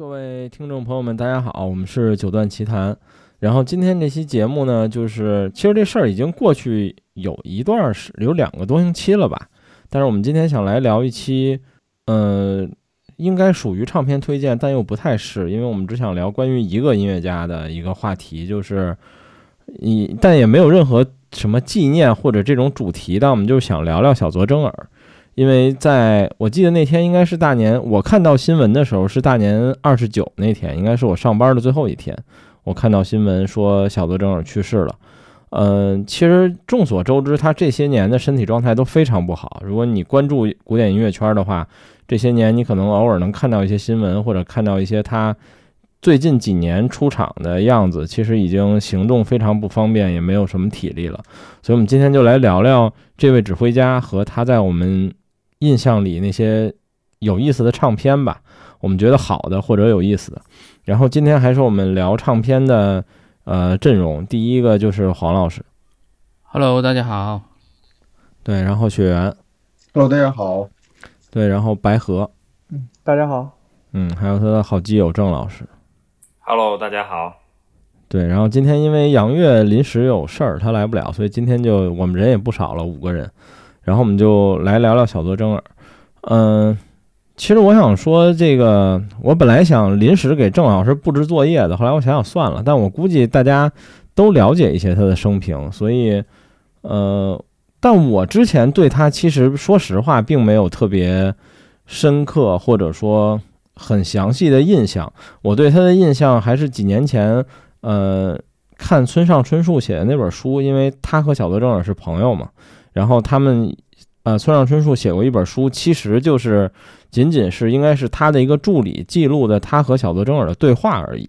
各位听众朋友们，大家好，我们是九段奇谈。然后今天这期节目呢，就是其实这事儿已经过去有一段时，有两个多星期了吧。但是我们今天想来聊一期，呃，应该属于唱片推荐，但又不太是，因为我们只想聊关于一个音乐家的一个话题，就是一，但也没有任何什么纪念或者这种主题但我们就想聊聊小泽征尔。因为在我记得那天应该是大年，我看到新闻的时候是大年二十九那天，应该是我上班的最后一天。我看到新闻说小泽征尔去世了。嗯，其实众所周知，他这些年的身体状态都非常不好。如果你关注古典音乐圈的话，这些年你可能偶尔能看到一些新闻，或者看到一些他最近几年出场的样子，其实已经行动非常不方便，也没有什么体力了。所以，我们今天就来聊聊这位指挥家和他在我们。印象里那些有意思的唱片吧，我们觉得好的或者有意思的。然后今天还是我们聊唱片的呃阵容，第一个就是黄老师，Hello，大家好。对，然后雪原，Hello，大家好。对，然后白河，嗯，大家好。嗯，还有他的好基友郑老师，Hello，大家好。对，然后今天因为杨月临时有事儿，他来不了，所以今天就我们人也不少了，五个人。然后我们就来聊聊小泽征尔。嗯，其实我想说这个，我本来想临时给郑老师布置作业的，后来我想想算了。但我估计大家都了解一些他的生平，所以，呃，但我之前对他其实说实话并没有特别深刻或者说很详细的印象。我对他的印象还是几年前，呃，看村上春树写的那本书，因为他和小泽征尔是朋友嘛。然后他们，呃，村上春树写过一本书，其实就是仅仅是应该是他的一个助理记录的他和小泽征尔的对话而已。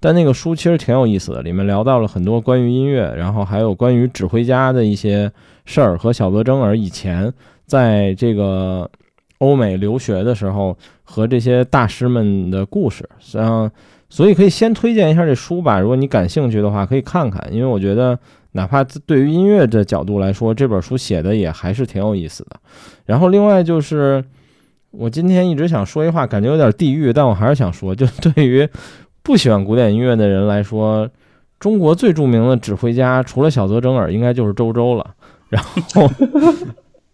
但那个书其实挺有意思的，里面聊到了很多关于音乐，然后还有关于指挥家的一些事儿和小泽征尔以前在这个欧美留学的时候和这些大师们的故事。嗯，所以可以先推荐一下这书吧，如果你感兴趣的话，可以看看，因为我觉得。哪怕对于音乐的角度来说，这本书写的也还是挺有意思的。然后另外就是，我今天一直想说一话，感觉有点地狱，但我还是想说，就对于不喜欢古典音乐的人来说，中国最著名的指挥家除了小泽征尔，应该就是周周了。然后，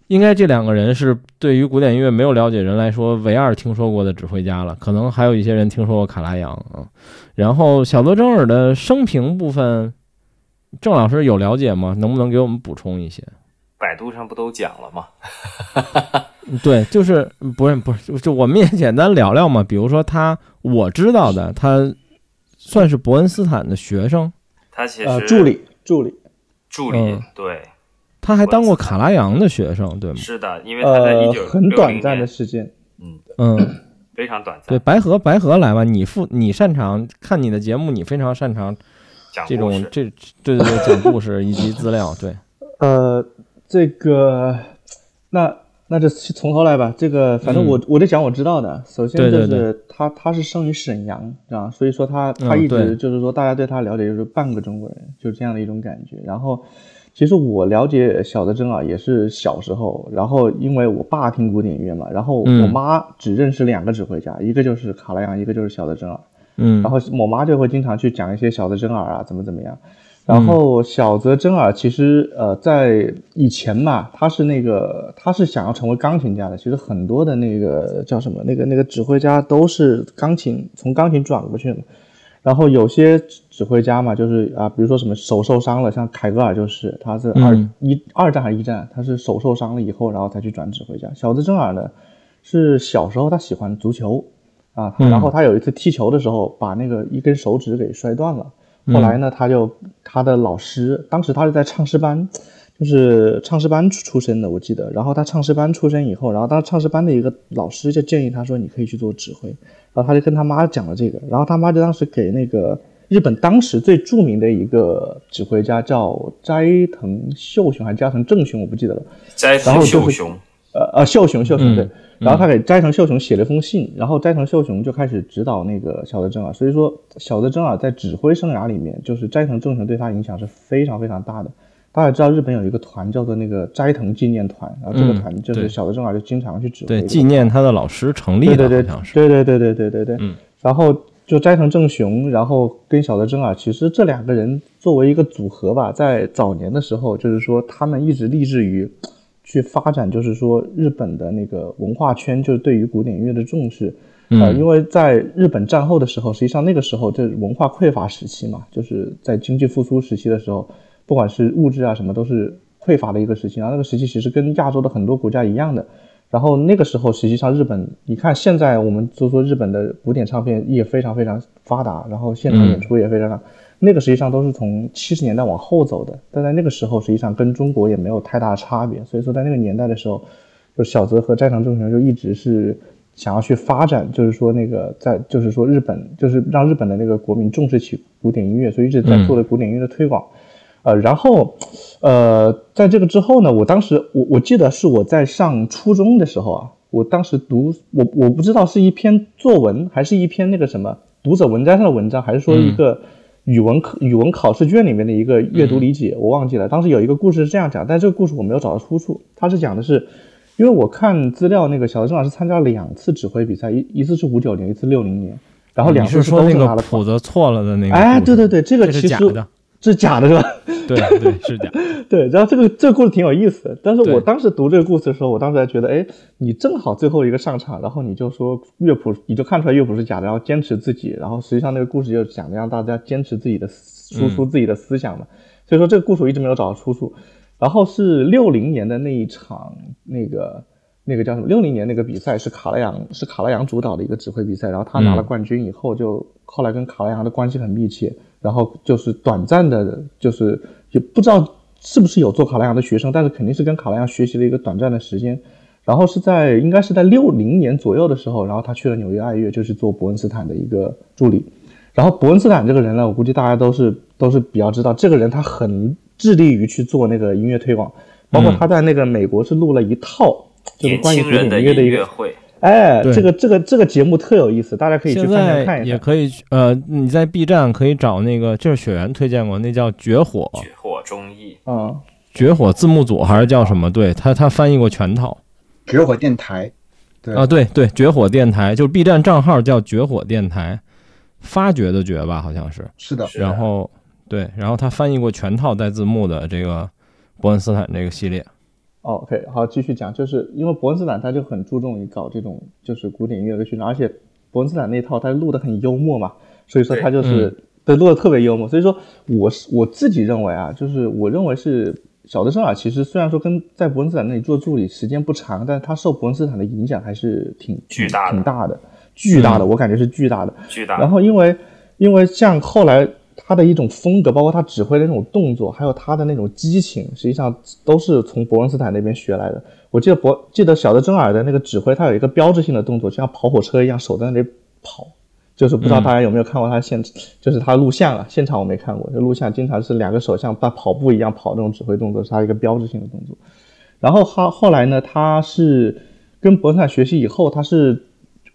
应该这两个人是对于古典音乐没有了解人来说唯二听说过的指挥家了。可能还有一些人听说过卡拉扬啊。然后小泽征尔的生平部分。郑老师有了解吗？能不能给我们补充一些？百度上不都讲了吗？对，就是不是不是，就我们也简单聊聊嘛。比如说他，我知道的，他算是伯恩斯坦的学生。他其实助理助理助理，对。他还当过卡拉扬的学生，对吗？是的，因为他在一九很短暂的时间，嗯嗯，非常短暂。对，白河白河来吧，你负你擅长看你的节目，你非常擅长。这种这对对对讲故事以及资料对，呃，这个那那就从头来吧。这个反正我我得讲我知道的。首先就是他他是生于沈阳，啊，所以说他他一直就是说大家对他了解就是半个中国人，就是这样的一种感觉。然后其实我了解小德真尔也是小时候，然后因为我爸听古典音乐嘛，然后我妈只认识两个指挥家，一个就是卡拉扬，一个就是小泽征尔。嗯，然后我妈就会经常去讲一些小泽征尔啊，怎么怎么样。然后小泽征尔其实呃在以前嘛，他是那个他是想要成为钢琴家的。其实很多的那个叫什么那个那个指挥家都是钢琴从钢琴转过去的。然后有些指挥家嘛，就是啊，比如说什么手受伤了，像凯格尔就是，他是二一二战还是一战，他是手受伤了以后，然后才去转指挥家。小泽征尔呢，是小时候他喜欢足球。啊，然后他有一次踢球的时候，把那个一根手指给摔断了。后来呢，他就他的老师，当时他是在唱诗班，就是唱诗班出身的，我记得。然后他唱诗班出身以后，然后当唱诗班的一个老师就建议他说：“你可以去做指挥。”然后他就跟他妈讲了这个，然后他妈就当时给那个日本当时最著名的一个指挥家叫斋藤秀雄还是斋藤正雄，我不记得了。斋藤秀雄。呃呃，秀雄秀雄对。然后他给斋藤秀雄写了封信，然后斋藤秀雄就开始指导那个小泽征尔。所以说，小泽征尔在指挥生涯里面，就是斋藤正雄对他影响是非常非常大的。大家知道日本有一个团叫做那个斋藤纪念团，然后这个团就是小泽征尔就经常去指挥，对，纪念他的老师成立的，对对对，对对对对对对对。嗯。然后就斋藤正雄，然后跟小泽征尔，其实这两个人作为一个组合吧，在早年的时候，就是说他们一直立志于去发展，就是说日本的那个文化圈，就是对于古典音乐的重视。呃，因为在日本战后的时候，实际上那个时候这文化匮乏时期嘛，就是在经济复苏时期的时候，不管是物质啊什么都是匮乏的一个时期。然后那个时期其实跟亚洲的很多国家一样的。然后那个时候实际上日本，你看现在我们就说日本的古典唱片也非常非常发达，然后现场演出也非常，那个实际上都是从七十年代往后走的。但在那个时候实际上跟中国也没有太大差别。所以说在那个年代的时候，就小泽和斋藤正雄就一直是。想要去发展，就是说那个在，就是说日本，就是让日本的那个国民重视起古典音乐，所以一直在做的古典音乐的推广。呃，然后，呃，在这个之后呢，我当时我我记得是我在上初中的时候啊，我当时读我我不知道是一篇作文还是一篇那个什么读者文摘上的文章，还是说一个语文课语文考试卷里面的一个阅读理解，我忘记了。当时有一个故事是这样讲，但这个故事我没有找到出处，他是讲的是。因为我看资料，那个小泽正老师参加了两次指挥比赛，一一次是五九年，一次六零年，然后两次是说那个谱子错了的那个。哎，对对对，这个其实是假的，是吧？对对是假。对，然后这个这个故事挺有意思的，但是我当时读这个故事的时候，我当时还觉得，哎，你正好最后一个上场，然后你就说乐谱，你就看出来乐谱是假的，然后坚持自己，然后实际上那个故事就讲的让大家坚持自己的输出自己的思想嘛。所以说这个故事我一直没有找到出处。然后是六零年的那一场那个。那个叫什么？六零年那个比赛是卡拉扬，是卡拉扬主导的一个指挥比赛，然后他拿了冠军以后，就后来跟卡拉扬的关系很密切，然后就是短暂的，就是也不知道是不是有做卡拉扬的学生，但是肯定是跟卡拉扬学习了一个短暂的时间，然后是在应该是在六零年左右的时候，然后他去了纽约爱乐，就是做伯恩斯坦的一个助理，然后伯恩斯坦这个人呢，我估计大家都是都是比较知道，这个人他很致力于去做那个音乐推广，包括他在那个美国是录了一套。就是关于古典音乐的一个会，哎，这个这个这个节目特有意思，大家可以去翻翻看一下。也可以，呃，你在 B 站可以找那个，就是雪原推荐过，那叫《绝火》，绝火中译，嗯，绝火字幕组还是叫什么？对他，他翻译过全套。绝火电台，对啊，对对，绝火电台，就是 B 站账号叫绝火电台，发掘的掘吧，好像是。是的。然后对，然后他翻译过全套带字幕的这个伯恩斯坦这个系列。OK，好，继续讲，就是因为伯恩斯坦他就很注重于搞这种就是古典音乐的训练，而且伯恩斯坦那套他录的很幽默嘛，所以说他就是对录的特别幽默，所以说我是我自己认为啊，就是我认为是小德圣尔其实虽然说跟在伯恩斯坦那里做助理时间不长，但是他受伯恩斯坦的影响还是挺巨大的挺大的，巨大的，我感觉是巨大的，巨大。然后因为因为像后来。他的一种风格，包括他指挥的那种动作，还有他的那种激情，实际上都是从伯恩斯坦那边学来的。我记得伯记得小的真尔的那个指挥，他有一个标志性的动作，就像跑火车一样，手在那里跑。就是不知道大家有没有看过他现，就是他录像啊，现场我没看过。就录像经常是两个手像在跑步一样跑那种指挥动作，是他一个标志性的动作。然后他后来呢，他是跟伯恩斯坦学习以后，他是。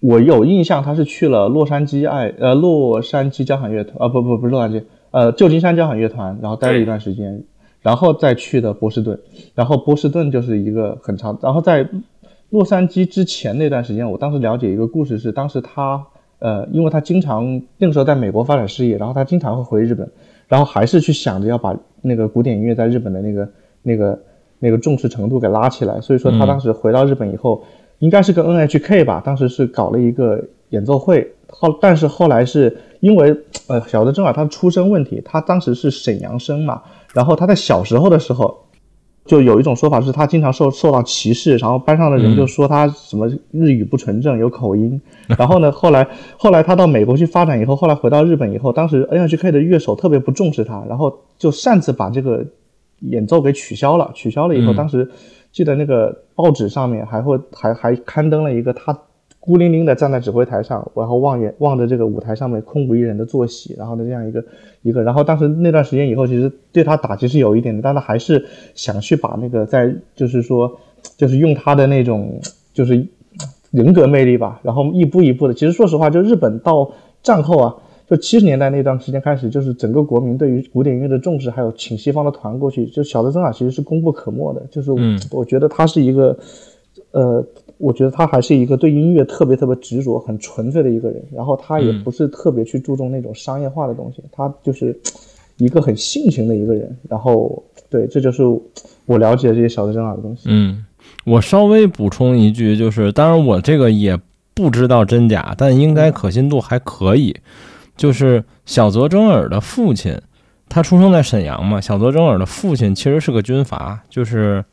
我有印象，他是去了洛杉矶爱呃洛杉矶交响乐团啊不不不是洛杉矶呃旧金山交响乐团，然后待了一段时间，然后再去的波士顿，然后波士顿就是一个很长，然后在洛杉矶之前那段时间，我当时了解一个故事是，当时他呃因为他经常那个时候在美国发展事业，然后他经常会回日本，然后还是去想着要把那个古典音乐在日本的那个那个那个重视程度给拉起来，所以说他当时回到日本以后。应该是跟 NHK 吧，当时是搞了一个演奏会，后但是后来是因为呃小的正好他的出身问题，他当时是沈阳生嘛，然后他在小时候的时候，就有一种说法是他经常受受到歧视，然后班上的人就说他什么日语不纯正，有口音，然后呢 后来后来他到美国去发展以后，后来回到日本以后，当时 NHK 的乐手特别不重视他，然后就擅自把这个演奏给取消了，取消了以后，当时。记得那个报纸上面还会还还刊登了一个他孤零零的站在指挥台上，然后望眼望着这个舞台上面空无一人的坐席，然后的这样一个一个，然后当时那段时间以后，其实对他打击是有一点的，但他还是想去把那个在就是说就是用他的那种就是人格魅力吧，然后一步一步的，其实说实话，就日本到战后啊。就七十年代那段时间开始，就是整个国民对于古典音乐的重视，还有请西方的团过去，就小泽征尔其实是功不可没的。就是我觉得他是一个，呃，我觉得他还是一个对音乐特别特别执着、很纯粹的一个人。然后他也不是特别去注重那种商业化的东西，他就是一个很性情的一个人。然后，对，这就是我了解这些小泽征尔的东西。嗯，我稍微补充一句，就是当然我这个也不知道真假，但应该可信度还可以。就是小泽征尔的父亲，他出生在沈阳嘛。小泽征尔的父亲其实是个军阀，就是。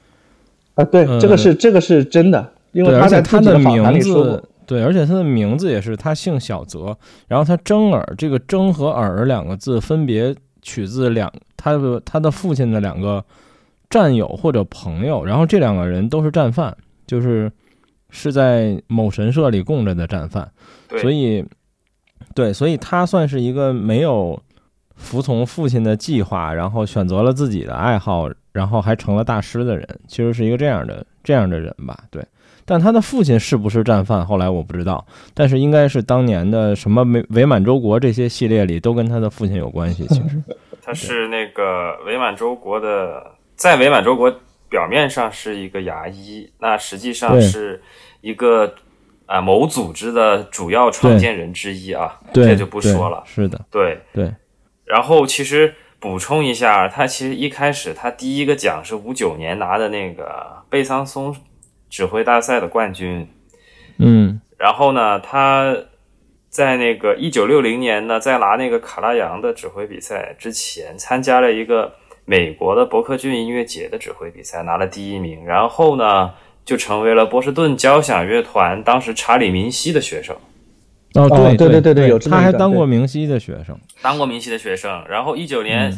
啊，对，这个是这个是真的，因为他在他的名字，对，而且他的名字也是他姓小泽，然后他征尔，这个征和尔两个字分别取自两他的他的父亲的两个战友或者朋友，然后这两个人都是战犯，就是是在某神社里供着的战犯，所以对，所以他算是一个没有服从父亲的计划，然后选择了自己的爱好。然后还成了大师的人，其实是一个这样的这样的人吧？对，但他的父亲是不是战犯？后来我不知道，但是应该是当年的什么伪伪满洲国这些系列里都跟他的父亲有关系。其实 他是那个伪满洲国的，在伪满洲国表面上是一个牙医，那实际上是一个啊某组织的主要创建人之一啊，这就不说了。是的，对对。然后其实。补充一下，他其实一开始他第一个奖是五九年拿的那个贝桑松指挥大赛的冠军，嗯，然后呢，他在那个一九六零年呢，在拿那个卡拉扬的指挥比赛之前，参加了一个美国的伯克郡音乐节的指挥比赛，拿了第一名，然后呢，就成为了波士顿交响乐团当时查理明希的学生。哦，对对对对对，他还当过明熙的学生，当过明熙的学生。然后一九年、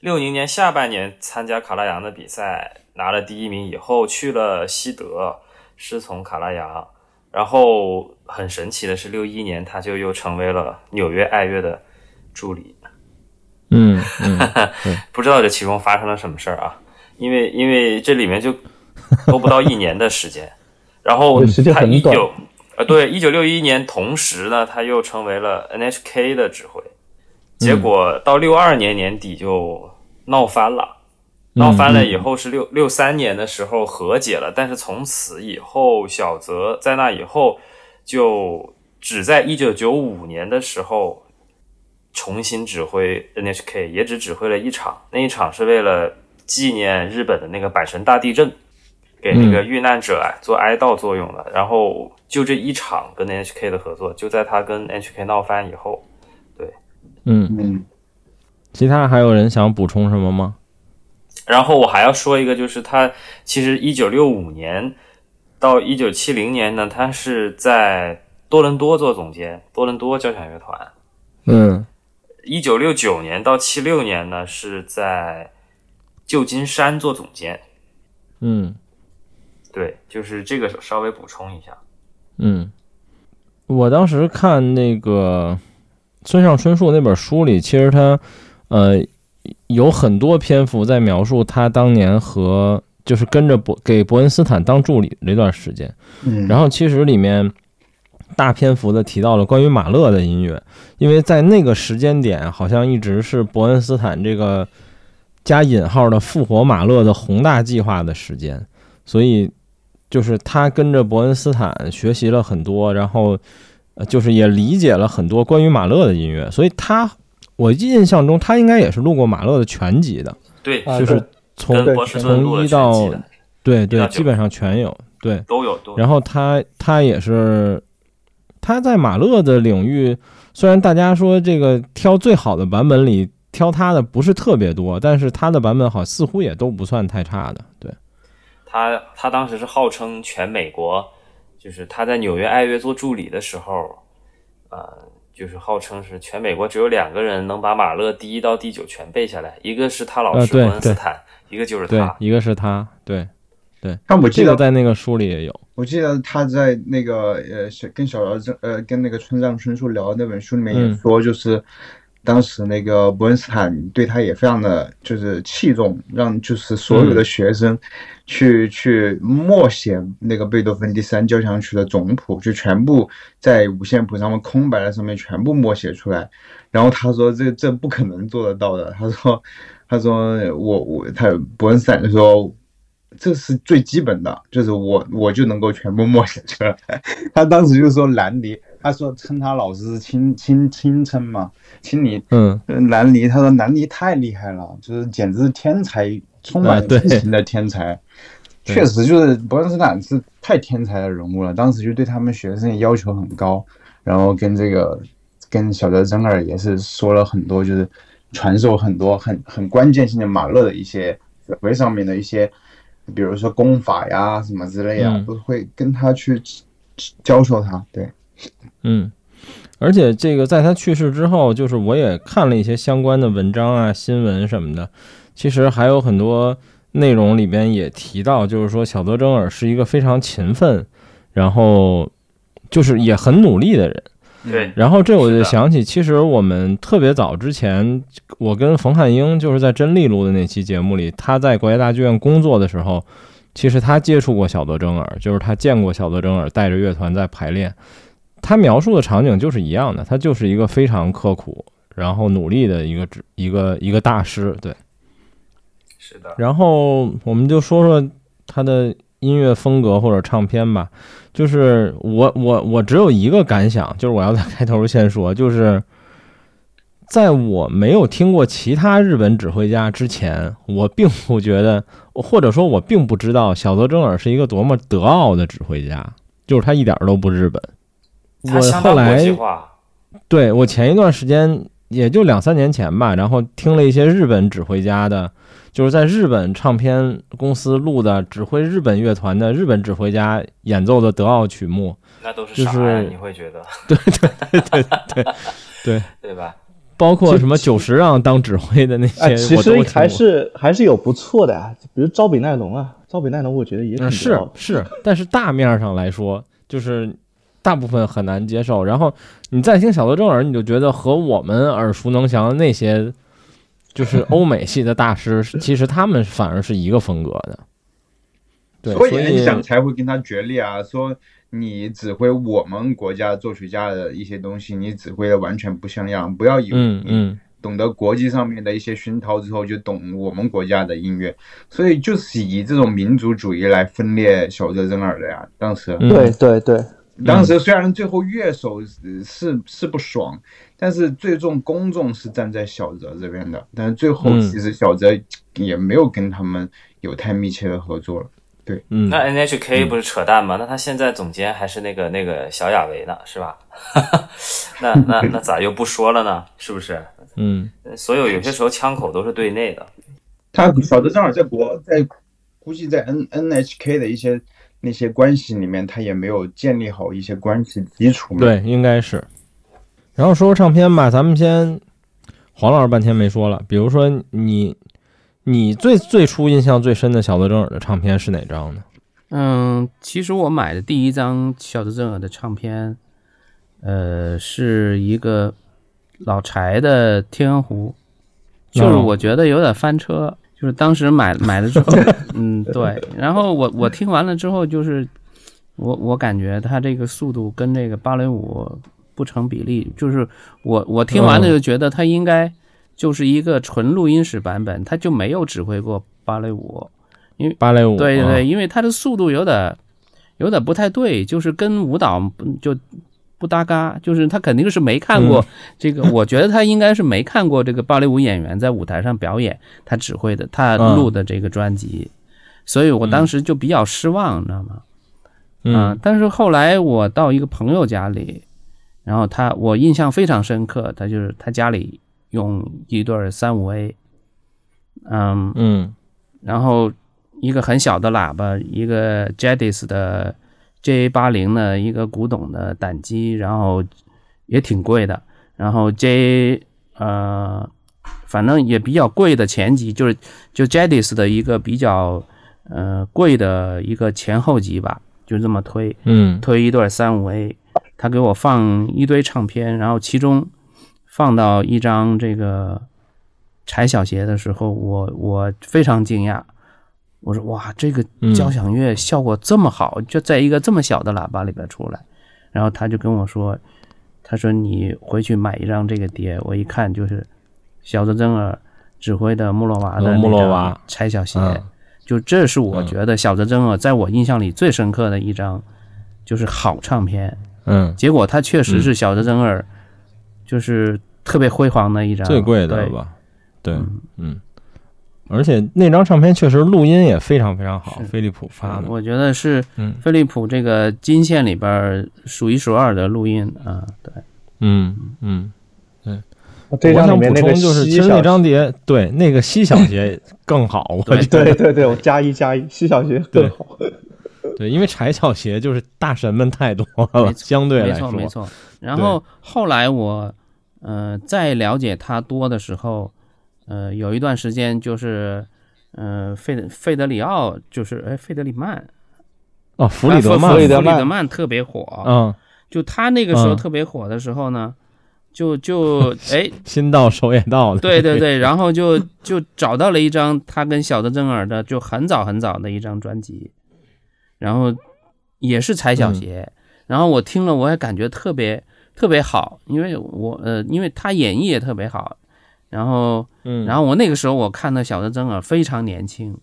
六零年下半年参加卡拉扬的比赛，拿了第一名以后去了西德，师从卡拉扬。然后很神奇的是，六一年他就又成为了纽约爱乐的助理。嗯，不知道这其中发生了什么事儿啊？因为因为这里面就 都不到一年的时间，然后他一九。呃，对，一九六一年，同时呢，他又成为了 NHK 的指挥，结果到六二年年底就闹翻了，闹翻了以后是六六三年的时候和解了，但是从此以后，小泽在那以后就只在一九九五年的时候重新指挥 NHK，也只指挥了一场，那一场是为了纪念日本的那个阪神大地震。给那个遇难者啊做哀悼作用的，然后就这一场跟 NHK 的合作，就在他跟 NHK 闹翻以后，对，嗯嗯，其他还有人想补充什么吗？然后我还要说一个，就是他其实一九六五年到一九七零年呢，他是在多伦多做总监，多伦多交响乐团。嗯，一九六九年到七六年呢，是在旧金山做总监。嗯。对，就是这个稍微补充一下。嗯，我当时看那个村上春树那本书里，其实他呃有很多篇幅在描述他当年和就是跟着伯给伯恩斯坦当助理那段时间。嗯，然后其实里面大篇幅的提到了关于马勒的音乐，因为在那个时间点，好像一直是伯恩斯坦这个加引号的复活马勒的宏大计划的时间，所以。就是他跟着伯恩斯坦学习了很多，然后，呃，就是也理解了很多关于马勒的音乐，所以他，我印象中他应该也是录过马勒的全集的，对，就是从从一到，对对，基本上全有，对，都有。然后他他也是，他在马勒的领域，虽然大家说这个挑最好的版本里挑他的不是特别多，但是他的版本好似乎也都不算太差的，对。他他当时是号称全美国，就是他在纽约爱乐做助理的时候，呃，就是号称是全美国只有两个人能把马勒第一到第九全背下来，一个是他老师伯恩斯坦，一个就是他，一个是他，对对。但我记得在那个书里也有，我记得他在那个呃跟小姚这呃跟那个村上春树聊的那本书里面也说，就是。当时那个伯恩斯坦对他也非常的就是器重，让就是所有的学生去去默写那个贝多芬第三交响曲的总谱，就全部在五线谱上面空白的上面全部默写出来。然后他说这这不可能做得到的。他说他说我我他伯恩斯坦就说这是最基本的，就是我我就能够全部默写出来。他当时就说兰尼，他说称他老师是亲亲亲称嘛，亲你，嗯，兰尼，他说兰尼太厉害了，就是简直是天才，充满激情的天才。确实就是伯恩斯坦是太天才的人物了，当时就对他们学生要求很高，然后跟这个跟小泽征尔也是说了很多，就是传授很多很很关键性的马勒的一些指挥上面的一些。比如说功法呀，什么之类呀，都会跟他去教授他。对，嗯，而且这个在他去世之后，就是我也看了一些相关的文章啊、新闻什么的。其实还有很多内容里边也提到，就是说小泽征尔是一个非常勤奋，然后就是也很努力的人。对，然后这我就想起，其实我们特别早之前，我跟冯汉英就是在真丽录的那期节目里，他在国家大剧院工作的时候，其实他接触过小泽征尔，就是他见过小泽征尔带着乐团在排练，他描述的场景就是一样的，他就是一个非常刻苦，然后努力的一个一个一个大师，对，是的。然后我们就说说他的音乐风格或者唱片吧。就是我我我只有一个感想，就是我要在开头先说，就是在我没有听过其他日本指挥家之前，我并不觉得，或者说，我并不知道小泽征尔是一个多么德奥的指挥家，就是他一点都不日本。我后来，对我前一段时间，也就两三年前吧，然后听了一些日本指挥家的。就是在日本唱片公司录的，指挥日本乐团的日本指挥家演奏的德奥曲目，那都是啥你会觉得？对对对对对 对对吧？包括什么久石让当指挥的那些，其实还是还是有不错的啊，比如招比奈龙啊，招比奈龙我觉得也挺是是，但是大面上来说，就是大部分很难接受。然后你再听小泽正尔，你就觉得和我们耳熟能详的那些。就是 欧美系的大师，其实他们反而是一个风格的，对，所以你想才会跟他决裂啊。说你指挥我们国家作曲家的一些东西，你指挥的完全不像样。不要以为你懂得国际上面的一些熏陶之后就懂我们国家的音乐，所以就是以这种民族主义来分裂小泽征尔的呀。当时，对对对。当时虽然最后乐手是是不爽，但是最终公众是站在小泽这边的。但是最后其实小泽也没有跟他们有太密切的合作了。对，嗯，那 NHK 不是扯淡吗？那他现在总监还是那个那个小雅维呢，是吧？那那 那咋又不说了呢？是不是？嗯，所有有些时候枪口都是对内的。他小泽正好在国在估计在 N NHK 的一些。那些关系里面，他也没有建立好一些关系基础。对，应该是。然后说说唱片吧，咱们先黄老师半天没说了。比如说你，你最最初印象最深的小泽征尔的唱片是哪张呢？嗯，其实我买的第一张小泽征尔的唱片，呃，是一个老柴的《天鹅湖》，就是我觉得有点翻车。就是当时买 买了之后，嗯，对，然后我我听完了之后，就是我我感觉他这个速度跟这个芭蕾舞不成比例，就是我我听完了就觉得他应该就是一个纯录音室版本，他就没有指挥过芭蕾舞，因为芭蕾舞对对对，因为他的速度有点有点不太对，就是跟舞蹈就。不搭嘎，就是他肯定是没看过这个，我觉得他应该是没看过这个芭蕾舞演员在舞台上表演，他指挥的，他录的这个专辑，所以我当时就比较失望，你知道吗？嗯，但是后来我到一个朋友家里，然后他我印象非常深刻，他就是他家里用一对三五 A，嗯嗯，然后一个很小的喇叭，一个 Jedis 的。J 八零的一个古董的胆机，然后也挺贵的。然后 J 呃，反正也比较贵的前级，就是就 Jadis 的一个比较呃贵的一个前后级吧，就这么推，嗯，推一对三五 A，他给我放一堆唱片，然后其中放到一张这个柴小鞋的时候，我我非常惊讶。我说哇，这个交响乐效果这么好，就在一个这么小的喇叭里边出来。然后他就跟我说，他说你回去买一张这个碟。我一看就是小泽征尔指挥的穆洛娃的穆洛娃拆小鞋，就这是我觉得小泽征尔在我印象里最深刻的一张，就是好唱片。嗯，结果他确实是小泽征尔，就是特别辉煌的一张最贵的吧？对，嗯，而且那张唱片确实录音也非常非常好，飞利浦发的。我觉得是飞利浦这个金线里边数一数二的录音啊，对，嗯嗯。这张里面那个就是，其实那张碟，对那个西小节更好。我对对对对，我加一加一，西小节更好。对，因为柴小鞋就是大神们太多了，相对来说没错。然后后来我呃再了解他多的时候，呃有一段时间就是呃费德费德里奥就是哎费德里曼哦弗里德曼弗里德曼特别火嗯，就他那个时候特别火的时候呢。就就 哎，心到手也到了。对对对，然后就就找到了一张他跟小泽征尔的，就很早很早的一张专辑，然后也是踩小鞋，然后我听了我也感觉特别特别好，因为我呃，因为他演绎也特别好，然后嗯，然后我那个时候我看到小泽征尔非常年轻，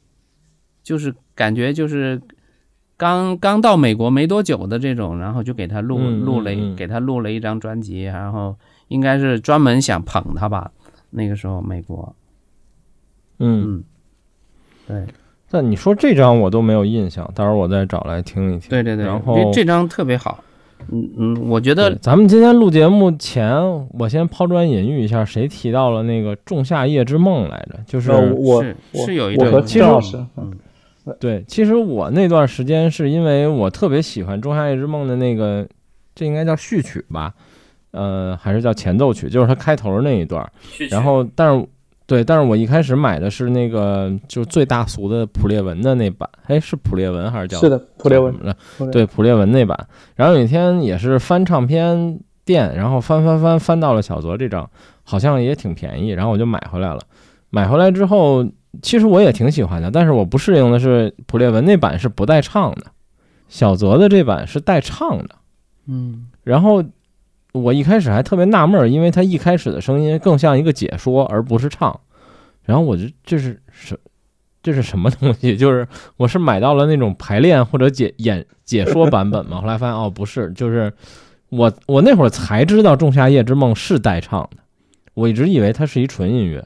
就是感觉就是刚刚到美国没多久的这种，然后就给他录录了给他录了一张专辑，然后。应该是专门想捧他吧，那个时候美国，嗯，对。但你说这张我都没有印象，到时候我再找来听一听。对对对，然后这张特别好，嗯嗯，我觉得咱们今天录节目前，我先抛砖引玉一下，谁提到了那个《仲夏夜之梦》来着？就是我是有一张，其实嗯，对，其实我那段时间是因为我特别喜欢《仲夏夜之梦》的那个，这应该叫序曲吧。呃，还是叫前奏曲，就是它开头那一段。然后，但是，对，但是我一开始买的是那个，就是最大俗的普列文的那版。哎，是普列文还是叫？是的，普列文的。对，普列文那版。然后有一天也是翻唱片店，然后翻翻翻翻到了小泽这张，好像也挺便宜，然后我就买回来了。买回来之后，其实我也挺喜欢的，但是我不适应的是普列文那版是不带唱的，小泽的这版是带唱的。嗯，然后。我一开始还特别纳闷，因为他一开始的声音更像一个解说，而不是唱。然后我就这是什这是什么东西？就是我是买到了那种排练或者解演解说版本嘛？后来发现哦，不是，就是我我那会儿才知道《仲夏夜之梦》是带唱的，我一直以为它是一纯音乐。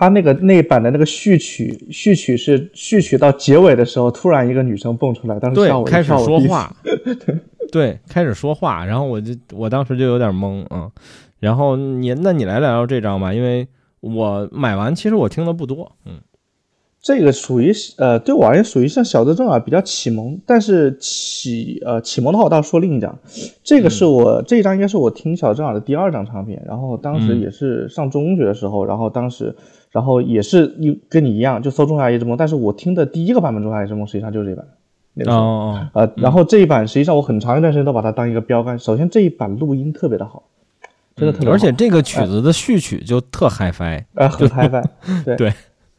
他那个那版的那个序曲，序曲是序曲到结尾的时候，突然一个女生蹦出来，当时对开始说话。对，开始说话，然后我就我当时就有点懵啊。然后你，那你来聊聊这张吧，因为我买完，其实我听的不多。嗯，这个属于呃，对我而言属于像小泽正尔比较启蒙，但是启呃启蒙的话，我倒说另一张。这个是我这一张应该是我听小泽正尔的第二张唱片，然后当时也是上中学的时候，然后当时然后也是一跟你一样就搜《仲夏夜之梦》，但是我听的第一个版本《仲夏夜之梦》实际上就是这版。哦哦，呃，然后这一版实际上我很长一段时间都把它当一个标杆。首先这一版录音特别的好，真的特别好，而且这个曲子的序曲就特 HiFi，呃，很 HiFi，对对。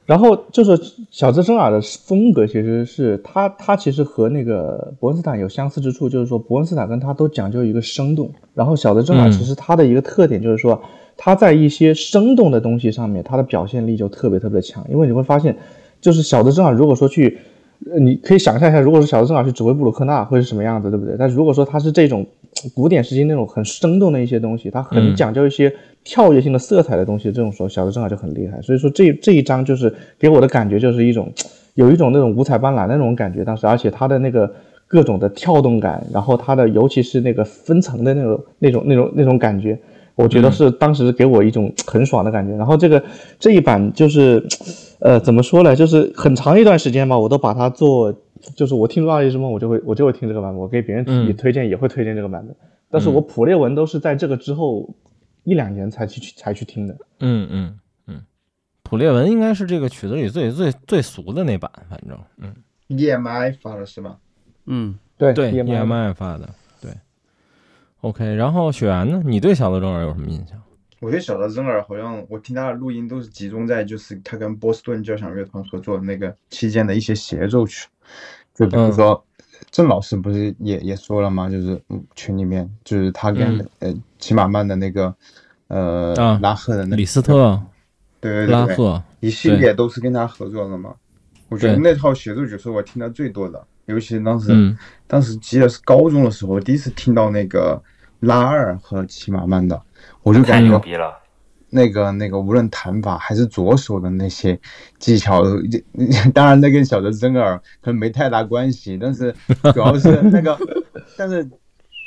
然后就是小泽征尔的风格，其实是他他其实和那个伯恩斯坦有相似之处，就是说伯恩斯坦跟他都讲究一个生动，然后小泽征尔其实他的一个特点就是说他在一些生动的东西上面，他的表现力就特别特别强，因为你会发现，就是小的正好如果说去。呃，你可以想象一下，如果是小的正好去指挥布鲁克纳会是什么样子，对不对？但如果说他是这种古典时期那种很生动的一些东西，他很讲究一些跳跃性的色彩的东西，这种时候小的正好就很厉害。所以说这这一张就是给我的感觉就是一种有一种那种五彩斑斓的那种感觉。当时而且他的那个各种的跳动感，然后他的尤其是那个分层的那种那种那种那种感觉，我觉得是当时给我一种很爽的感觉。然后这个这一版就是。呃，怎么说呢？就是很长一段时间吧，我都把它做，就是我听《二夜之梦》，我就会我就会听这个版本，我给别人也推荐也会推荐这个版本。但是我普列文都是在这个之后一两年才去才去听的。嗯嗯嗯，普列文应该是这个曲子里最最最俗的那版，反正嗯，EMI 发的是吗？嗯，对对，EMI 发的，对。OK，然后雪原呢？你对小泽征尔有什么印象？我对小泽征尔好像，我听他的录音都是集中在就是他跟波士顿交响乐团合作的那个期间的一些协奏曲，就比如说郑老师不是也也说了吗？就是群里面就是他跟呃齐马曼的那个呃拉赫的那李斯特，对对对，拉赫一系列都是跟他合作的嘛。我觉得那套协奏曲是我听的最多的，尤其当时，当时记得是高中的时候，第一次听到那个拉二和骑马曼的，我就感觉那个那个无论弹法还是左手的那些技巧，当然那跟小泽征尔可能没太大关系，但是 主要是那个，但是。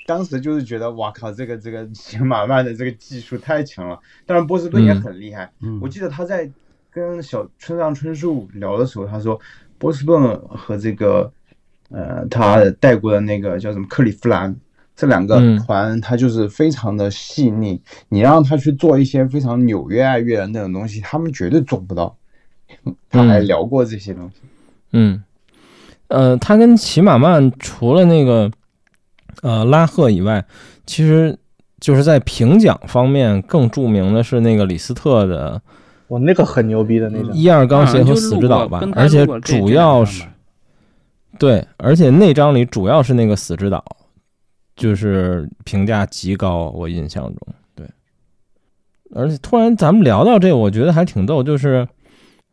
当时就是觉得，哇靠，这个这个骑马曼的这个技术太强了。当然，波士顿也很厉害。我记得他在跟小村上春树聊的时候，他说波士顿和这个呃他带过的那个叫什么克利夫兰这两个团，他就是非常的细腻。你让他去做一些非常纽约爱乐的那种东西，他们绝对做不到。他还聊过这些东西。嗯，呃，他跟齐马曼除了那个。呃，拉赫以外，其实就是在评奖方面更著名的是那个李斯特的，我那个很牛逼的那种一二钢协和死之岛吧，而且主要是对，而且那张里主要是那个死之岛，就是评价极高，我印象中对。而且突然咱们聊到这，我觉得还挺逗，就是，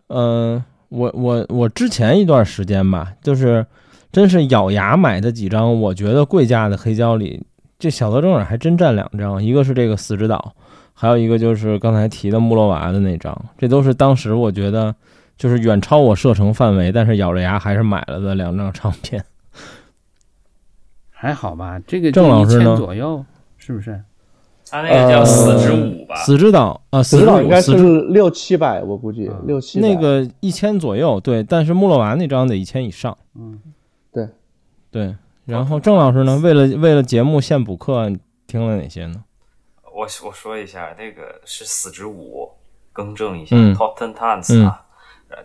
嗯，我我我之前一段时间吧，就是。真是咬牙买的几张，我觉得贵价的黑胶里，这小泽征尔还真占两张，一个是这个死之岛，还有一个就是刚才提的穆洛娃的那张，这都是当时我觉得就是远超我射程范围，但是咬着牙还是买了的两张唱片。还好吧，这个郑老师呢？左右是不是？他那个叫死之舞吧？死之岛啊，死之岛应该是六七百，我估计六七那个一千左右，对，但是穆洛娃那张得一千以上，嗯。对，然后郑老师呢？为了为了节目现补课，听了哪些呢？我我说一下，那个是死之舞，更正一下，Top Ten Times 啊，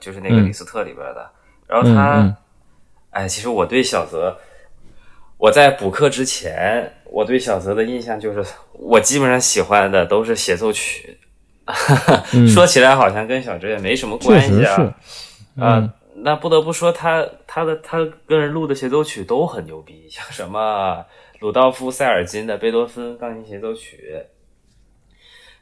就是那个李斯特里边的。然后他，哎，其实我对小泽，我在补课之前，我对小泽的印象就是，我基本上喜欢的都是协奏曲。说起来好像跟小哲也没什么关系啊，啊。那不得不说，他他的他跟人录的协奏曲都很牛逼，像什么鲁道夫·塞尔金的贝多芬钢琴协奏曲，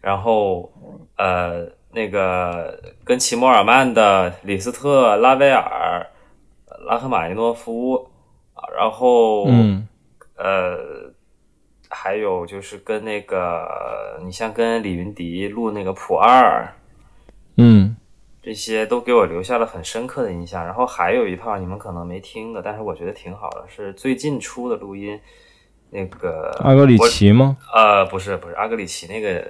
然后呃那个跟齐默尔曼的李斯特、拉威尔、拉赫玛尼诺夫，然后呃还有就是跟那个你像跟李云迪录那个普二，嗯。这些都给我留下了很深刻的印象。然后还有一套你们可能没听的，但是我觉得挺好的，是最近出的录音。那个阿格里奇吗？呃，不是，不是阿格里奇，那个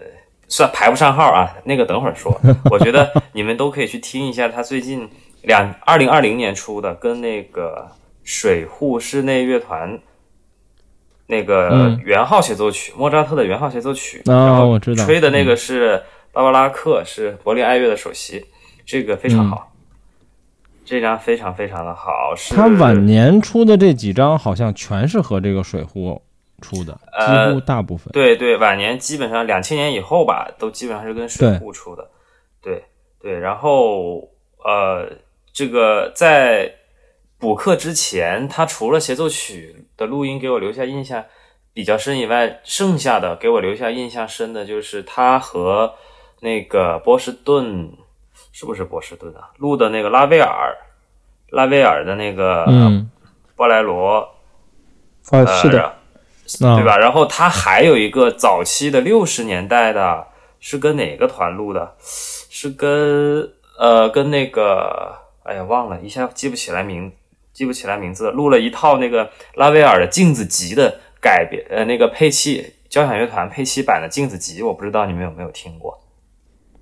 算排不上号啊。那个等会儿说。我觉得你们都可以去听一下他最近两二零二零年出的，跟那个水户室内乐团那个圆号协奏曲，莫扎特的圆号协奏曲。啊，我知道。吹的那个是巴巴拉克，是柏林爱乐的首席。这个非常好，这张非常非常的好。是他晚年出的这几张，好像全是和这个水壶出的，几乎大部分。对对，晚年基本上两千年以后吧，都基本上是跟水户出的。对对，然后呃，这个在补课之前，他除了协奏曲的录音给我留下印象比较深以外，剩下的给我留下印象深的就是他和那个波士顿。是不是波士顿啊？录的那个拉威尔，拉威尔的那个嗯波莱罗，啊，是的，对吧？然后他还有一个早期的六十年代的，是跟哪个团录的？是跟呃，跟那个，哎呀，忘了一下，记不起来名，记不起来名字。录了一套那个拉威尔的镜子集的改编，呃，那个配器交响乐团配器版的镜子集，我不知道你们有没有听过？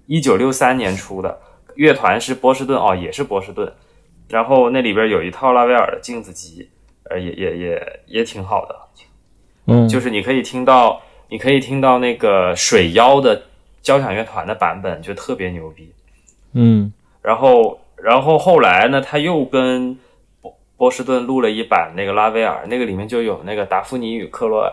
一九六三年出的。乐团是波士顿哦，也是波士顿，然后那里边有一套拉威尔的镜子集，呃，也也也也挺好的，嗯，就是你可以听到，你可以听到那个水妖的交响乐团的版本，就特别牛逼，嗯，然后然后后来呢，他又跟波波士顿录了一版那个拉威尔，那个里面就有那个达芙妮与克罗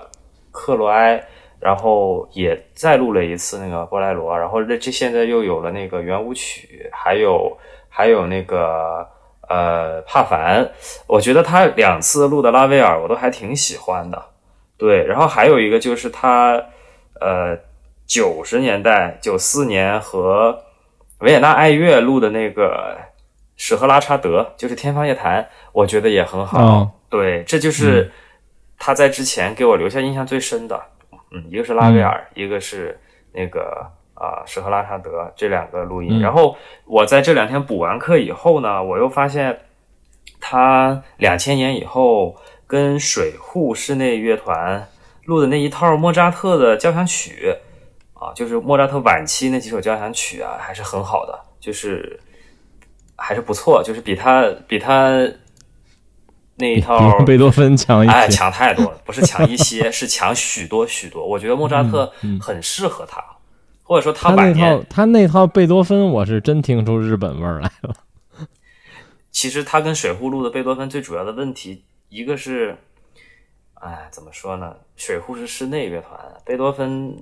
克罗埃。然后也再录了一次那个波莱罗，然后这这现在又有了那个圆舞曲，还有还有那个呃帕凡，我觉得他两次录的拉威尔我都还挺喜欢的，对，然后还有一个就是他呃九十年代九四年和维也纳爱乐录的那个史赫拉查德，就是《天方夜谭》，我觉得也很好。对，这就是他在之前给我留下印象最深的。嗯，一个是拉威尔，一个是那个啊史赫拉查德这两个录音。然后我在这两天补完课以后呢，我又发现他两千年以后跟水户室内乐团录的那一套莫扎特的交响曲啊，就是莫扎特晚期那几首交响曲啊，还是很好的，就是。还是不错，就是比他比他那一套贝多芬强一些，哎，强太多了，不是强一些，是强许多许多。我觉得莫扎特很适合他，或者说他那套他那套贝多芬，我是真听出日本味儿来了。其实他跟水户录的贝多芬最主要的问题，一个是，哎，怎么说呢？水户是室内乐团，贝多芬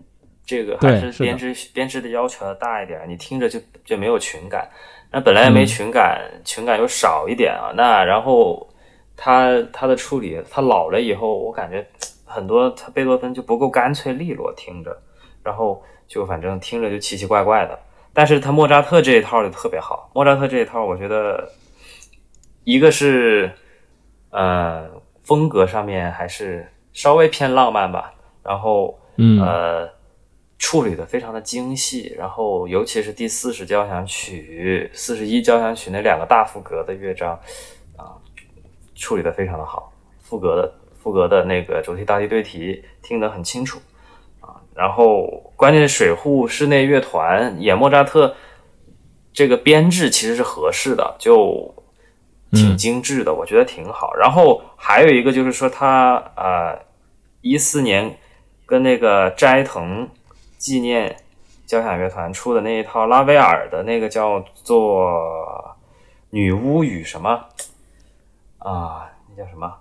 这个还是编制编制的要求要大一点，你听着就就没有群感。那本来也没群感，群感又少一点啊。那然后他他的处理，他老了以后，我感觉很多他贝多芬就不够干脆利落，听着，然后就反正听着就奇奇怪怪的。但是他莫扎特这一套就特别好，莫扎特这一套我觉得一个是呃风格上面还是稍微偏浪漫吧，然后呃。处理的非常的精细，然后尤其是第四十交响曲、四十一交响曲那两个大副格的乐章，啊，处理的非常的好。副格的副格的那个主题大题对题听得很清楚，啊，然后关键是水户室内乐团演莫扎特这个编制其实是合适的，就挺精致的，我觉得挺好。然后还有一个就是说他呃一四年跟那个斋藤。纪念交响乐团出的那一套拉威尔的那个叫做《女巫与什么》啊？那叫什么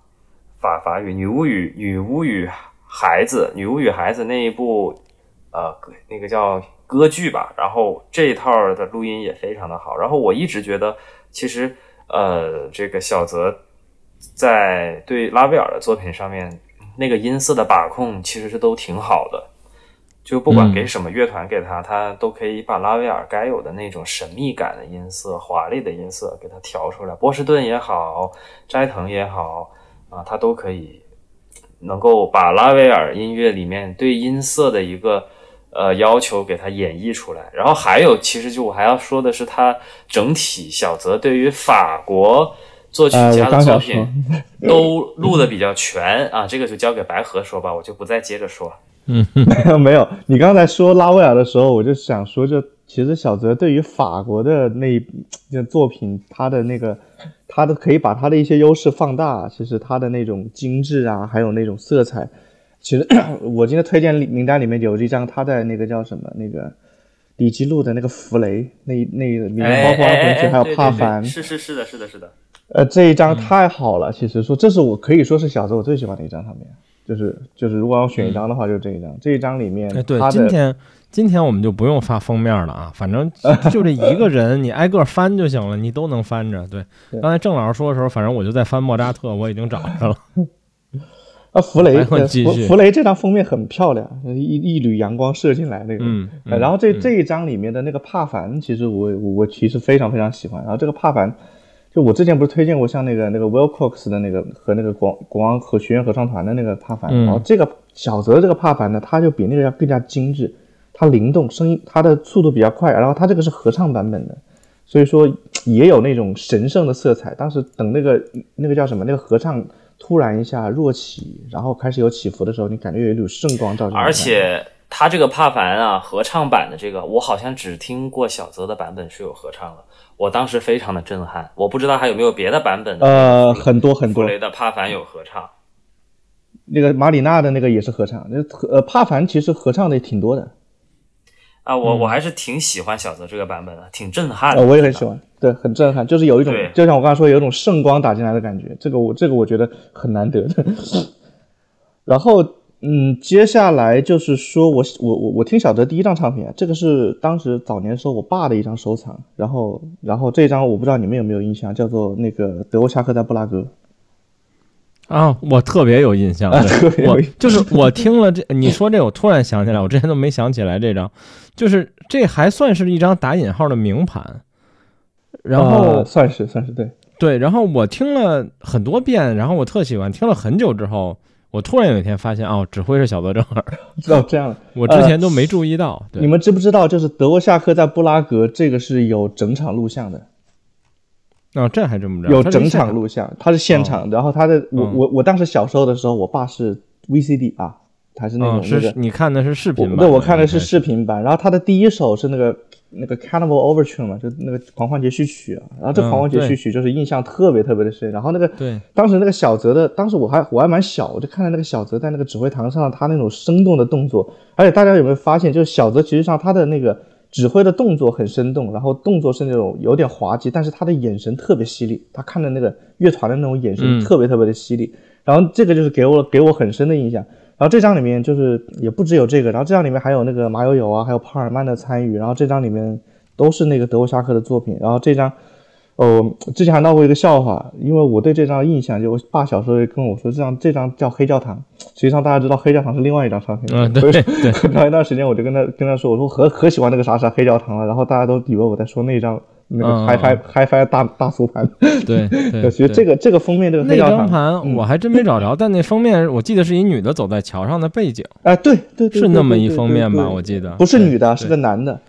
法法语？《女巫与女巫与孩子》《女巫与孩子》那一部呃，那个叫歌剧吧。然后这一套的录音也非常的好。然后我一直觉得，其实呃，这个小泽在对拉威尔的作品上面那个音色的把控，其实是都挺好的。就不管给什么乐团给他，他都可以把拉威尔该有的那种神秘感的音色、华丽的音色给他调出来。波士顿也好，斋藤也好，啊，他都可以能够把拉威尔音乐里面对音色的一个呃要求给他演绎出来。然后还有，其实就我还要说的是，他整体小泽对于法国作曲家的作品都录的比较全啊。这个就交给白河说吧，我就不再接着说。嗯，没有没有，你刚才说拉威尔的时候，我就想说，就其实小泽对于法国的那那作品，他的那个，他的可以把他的一些优势放大，其实他的那种精致啊，还有那种色彩，其实 我今天推荐名单里面有一张他在那个叫什么那个里基路的那个弗雷那那里面包括阿魂曲还有帕凡，是是是的是的是的，呃这一张太好了，其实说这是我可以说是小泽我最喜欢的一张唱片。就是就是，如果要选一张的话，就是这一张。这一张里面，哎，对，今天今天我们就不用发封面了啊，反正就这一个人，你挨个翻就行了，你都能翻着。对，刚才郑老师说的时候，反正我就在翻莫扎特，我已经找着了。啊，弗雷，弗弗雷这张封面很漂亮，一一缕阳光射进来那个。嗯。然后这这一张里面的那个帕凡，其实我我其实非常非常喜欢。然后这个帕凡。就我之前不是推荐过像那个那个 Wilcox 的那个和那个国国王和学院合唱团的那个帕凡，然后这个小泽这个帕凡呢，它就比那个要更加精致，它灵动，声音它的速度比较快，然后它这个是合唱版本的，所以说也有那种神圣的色彩。当时等那个那个叫什么那个合唱突然一下弱起，然后开始有起伏的时候，你感觉有一缕圣光照进来。而且他这个帕凡啊，合唱版的这个，我好像只听过小泽的版本是有合唱的。我当时非常的震撼，我不知道还有没有别的版本的。呃，很多很多。雷的帕凡有合唱，那个马里娜的那个也是合唱。那呃，帕凡其实合唱的也挺多的。啊，我我还是挺喜欢小泽这个版本的，挺震撼的。我也很喜欢，对，很震撼，就是有一种，就像我刚才说，有一种圣光打进来的感觉。这个我这个我觉得很难得的。然后。嗯，接下来就是说，我我我我听小泽第一张唱片，这个是当时早年时候我爸的一张收藏，然后然后这张我不知道你们有没有印象，叫做那个德沃夏克在布拉格。啊，我特别有印象，我就是我听了这你说这，我突然想起来，我之前都没想起来这张，就是这还算是一张打引号的名盘。然后算是算是对对，然后我听了很多遍，然后我特喜欢，听了很久之后，我突然有一天发现，哦，指挥是小泽征尔，哦，这样，我之前都没注意到。你们知不知道，就是德沃夏克在布拉格这个是有整场录像的？哦，这还真不知道，有整场录像，他是现场，然后他的，我我我当时小时候的时候，我爸是 VCD 啊。他是那种那个，你看的是视频版？对，我看的是视频版。然后他的第一首是那个那个 Cannibal Overture 嘛，就那个狂欢节序曲啊。然后这狂欢节序曲就是印象特别特别的深。然后那个对，当时那个小泽的，当时我还我还蛮小，我就看到那个小泽在那个指挥台上，他那种生动的动作。而且大家有没有发现，就是小泽其实上他的那个指挥的动作很生动，然后动作是那种有点滑稽，但是他的眼神特别犀利。他看的那个乐团的那种眼神特别特别的犀利。然后这个就是给我给我很深的印象。然后这张里面就是也不只有这个，然后这张里面还有那个马友友啊，还有帕尔曼的参与，然后这张里面都是那个德沃夏克的作品。然后这张，哦，之前还闹过一个笑话，因为我对这张印象，就我爸小时候跟我说，这张这张叫黑教堂，实际上大家知道黑教堂是另外一张唱片。嗯，对对。很长一段时间我就跟他跟他说，我说可可喜欢那个啥啥黑教堂了，然后大家都以为我在说那张。那个 HiFi HiFi 大大苏盘，对，其实这个这个封面这个那张盘我还真没找着，但那封面我记得是一女的走在桥上的背景，哎，对对，是那么一封面吧？我记得不是女的，是个男的，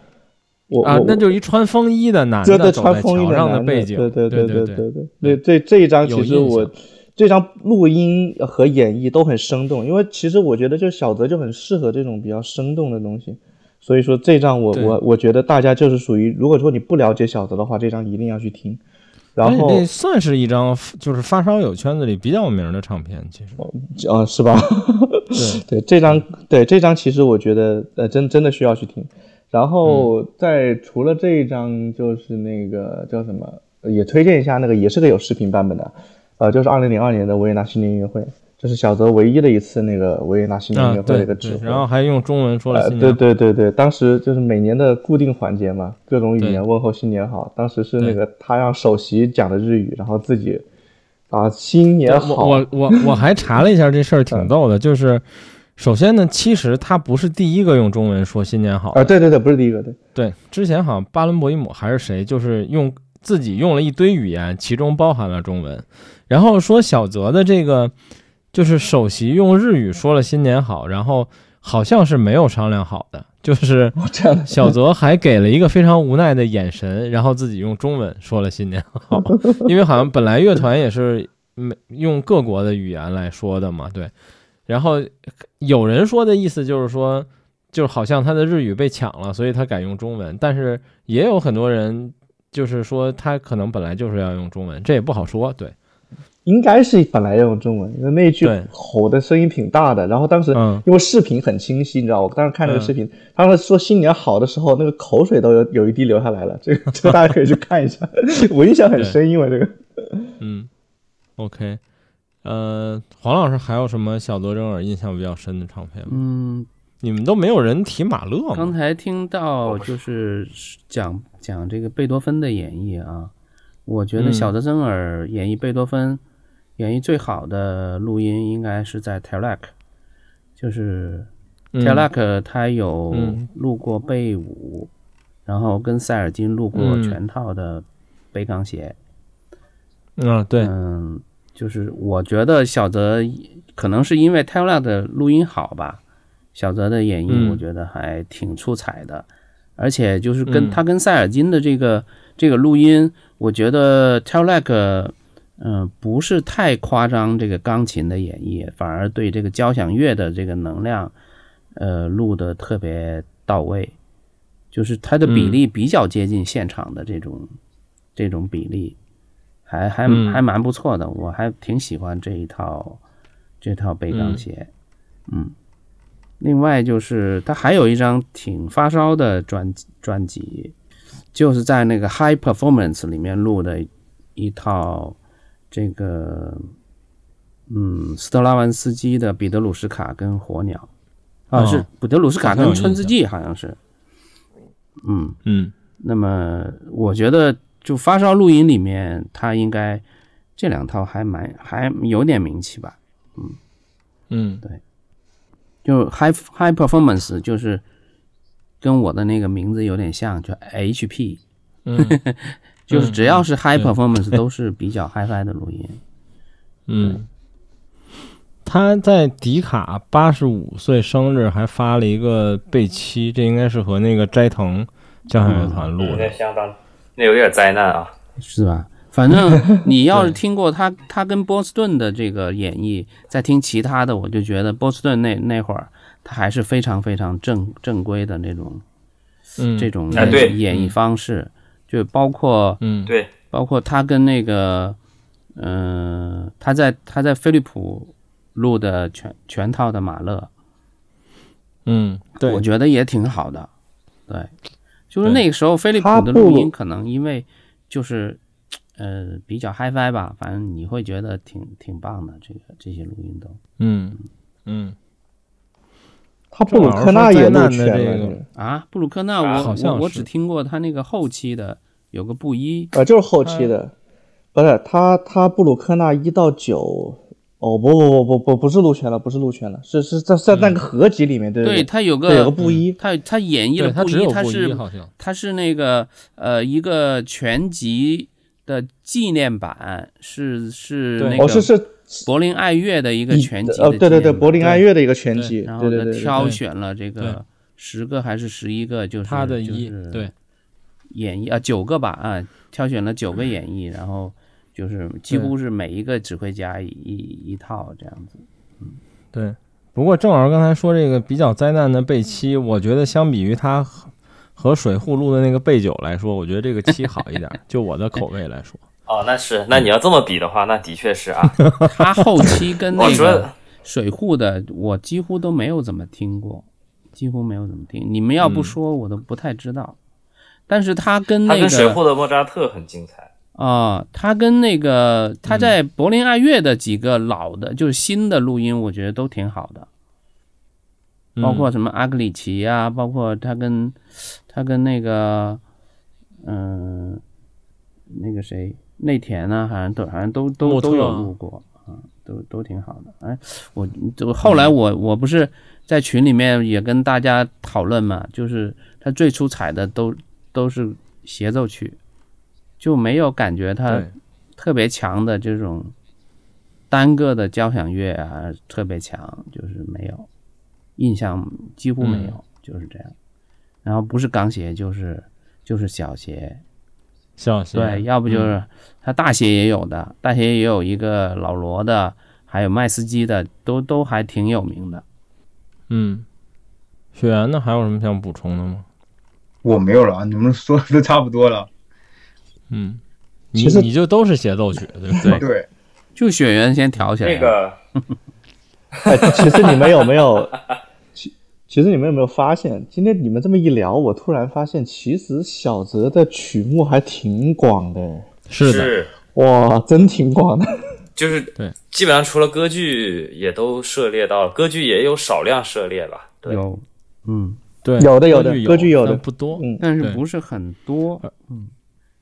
我啊，那就一穿风衣的男的走在桥上的背景，对对对对对对。那这这一张其实我这张录音和演绎都很生动，因为其实我觉得就小泽就很适合这种比较生动的东西。所以说这张我我我觉得大家就是属于，如果说你不了解小泽的话，这张一定要去听。然后那算是一张就是发烧友圈子里比较有名的唱片，其实啊是吧？对对，这张对这张其实我觉得呃真真的需要去听。然后在除了这一张，就是那个叫什么，也推荐一下那个也是个有视频版本的，呃，就是二零零二年的维也纳新年音乐会。这是小泽唯一的一次那个维也纳新年音乐会的一个指挥，然后还用中文说了新年。对对对对，当时就是每年的固定环节嘛，各种语言问候新年好。当时是那个他让首席讲的日语，然后自己啊新年好。我我我还查了一下这事儿，挺逗的。就是首先呢，其实他不是第一个用中文说新年好啊。对对对，不是第一个。对对，之前好像巴伦博伊姆还是谁，就是用自己用了一堆语言，其中包含了中文，然后说小泽的这个。就是首席用日语说了新年好，然后好像是没有商量好的，就是小泽还给了一个非常无奈的眼神，然后自己用中文说了新年好，因为好像本来乐团也是没用各国的语言来说的嘛，对。然后有人说的意思就是说，就好像他的日语被抢了，所以他改用中文，但是也有很多人就是说他可能本来就是要用中文，这也不好说，对。应该是本来要用中文，那那句吼的声音挺大的。然后当时因为视频很清晰，你知道，我当时看那个视频，他们说新年好的时候，那个口水都有有一滴流下来了。这个 这个大家可以去看一下，我印象很深，因为这个。嗯，OK，呃，黄老师还有什么小泽征尔印象比较深的唱片吗？嗯，你们都没有人提马勒吗？刚才听到就是讲讲这个贝多芬的演绎啊，我觉得小泽征尔演绎贝多芬。演绎最好的录音应该是在 Telek，就是 Telek，他有录过贝五，然后跟塞尔金录过全套的北港协。嗯，对，嗯，就是我觉得小泽可能是因为 Telek 的录音好吧，小泽的演绎我觉得还挺出彩的，而且就是跟他跟塞尔金的这个这个录音，我觉得 Telek。嗯，不是太夸张，这个钢琴的演绎反而对这个交响乐的这个能量，呃，录的特别到位，就是它的比例比较接近现场的这种这种比例，还还还蛮不错的，我还挺喜欢这一套这套贝钢鞋，嗯，另外就是他还有一张挺发烧的专专辑，就是在那个 High Performance 里面录的一套。这个，嗯，斯特拉文斯基的《彼得鲁什卡》跟《火鸟》，啊，是彼得鲁什卡跟《春之祭》，好像是，嗯嗯。那么，我觉得就发烧录音里面，他应该这两套还蛮还有点名气吧，嗯。嗯，对，就 High High Performance 就是跟我的那个名字有点像，叫 HP，嗯。就是只要是 high performance 都是比较 hi-fi 的录音。嗯，他在迪卡八十五岁生日还发了一个贝七，这应该是和那个斋藤交响乐团录的，相当，那有点灾难啊，是吧？反正 你要是听过他，他跟波士顿的这个演绎，再听其他的，我就觉得波士顿那那会儿他还是非常非常正正规的那种，嗯，这种对。演绎方式，就包括嗯。对，包括他跟那个嗯，他在他在飞利浦录的全全套的马勒，嗯，对，我觉得也挺好的，对，就是那个时候飞利浦的录音可能因为就是。呃，比较 HiFi 吧，反正你会觉得挺挺棒的，这个这些录音都，嗯嗯，他布鲁克纳也录全了啊，布鲁克纳我我我只听过他那个后期的有个布一，呃，就是后期的，不是他他布鲁克纳一到九，哦不不不不不不是鹿泉了，不是鹿泉了，是是在在那个合集里面，对对，他有个有个布衣，他他演绎了布衣，他是他是那个呃一个全集。的纪念版是是那个哦是是柏林爱乐的一个全集哦对对对柏林爱乐的一个全集，然后呢挑选了这个十个还是十一个就是他的一对演绎啊九个吧啊挑选了九个演绎，然后就是几乎是每一个指挥家一一套这样子，嗯对。不过郑老师刚才说这个比较灾难的贝七，我觉得相比于他。和水户录的那个贝九来说，我觉得这个七好一点。就我的口味来说，哦，那是，那你要这么比的话，那的确是啊。他后期跟那个水户的，我几乎都没有怎么听过，几乎没有怎么听。你们要不说，我都不太知道。但是他跟那个水户的莫扎特很精彩啊，他跟那个他在柏林爱乐的几个老的，就是新的录音，我觉得都挺好的。包括什么阿格里奇啊，包括他跟他跟那个嗯那个谁内田啊，好像都好像都都都有录过啊，都都挺好的。哎，我就后来我我不是在群里面也跟大家讨论嘛，就是他最出彩的都都是协奏曲，就没有感觉他特别强的这种单个的交响乐啊，特别强，就是没有。印象几乎没有，就是这样。然后不是钢协就是就是小协，小协对，要不就是他大协也有的，大协也有一个老罗的，还有麦斯基的，都都还挺有名的。嗯，雪原呢？还有什么想补充的吗？我没有了，你们说的都差不多了。嗯，其实你就都是协奏曲，对不对？对，就雪原先挑起来。那个，哎，其实你们有没有？其其实你们有没有发现，今天你们这么一聊，我突然发现，其实小泽的曲目还挺广的。是的，哇，真挺广的。就是对，基本上除了歌剧，也都涉猎到了。歌剧也有少量涉猎吧？有，嗯，对，有的有的，歌剧有的不多，嗯，但是不是很多。嗯，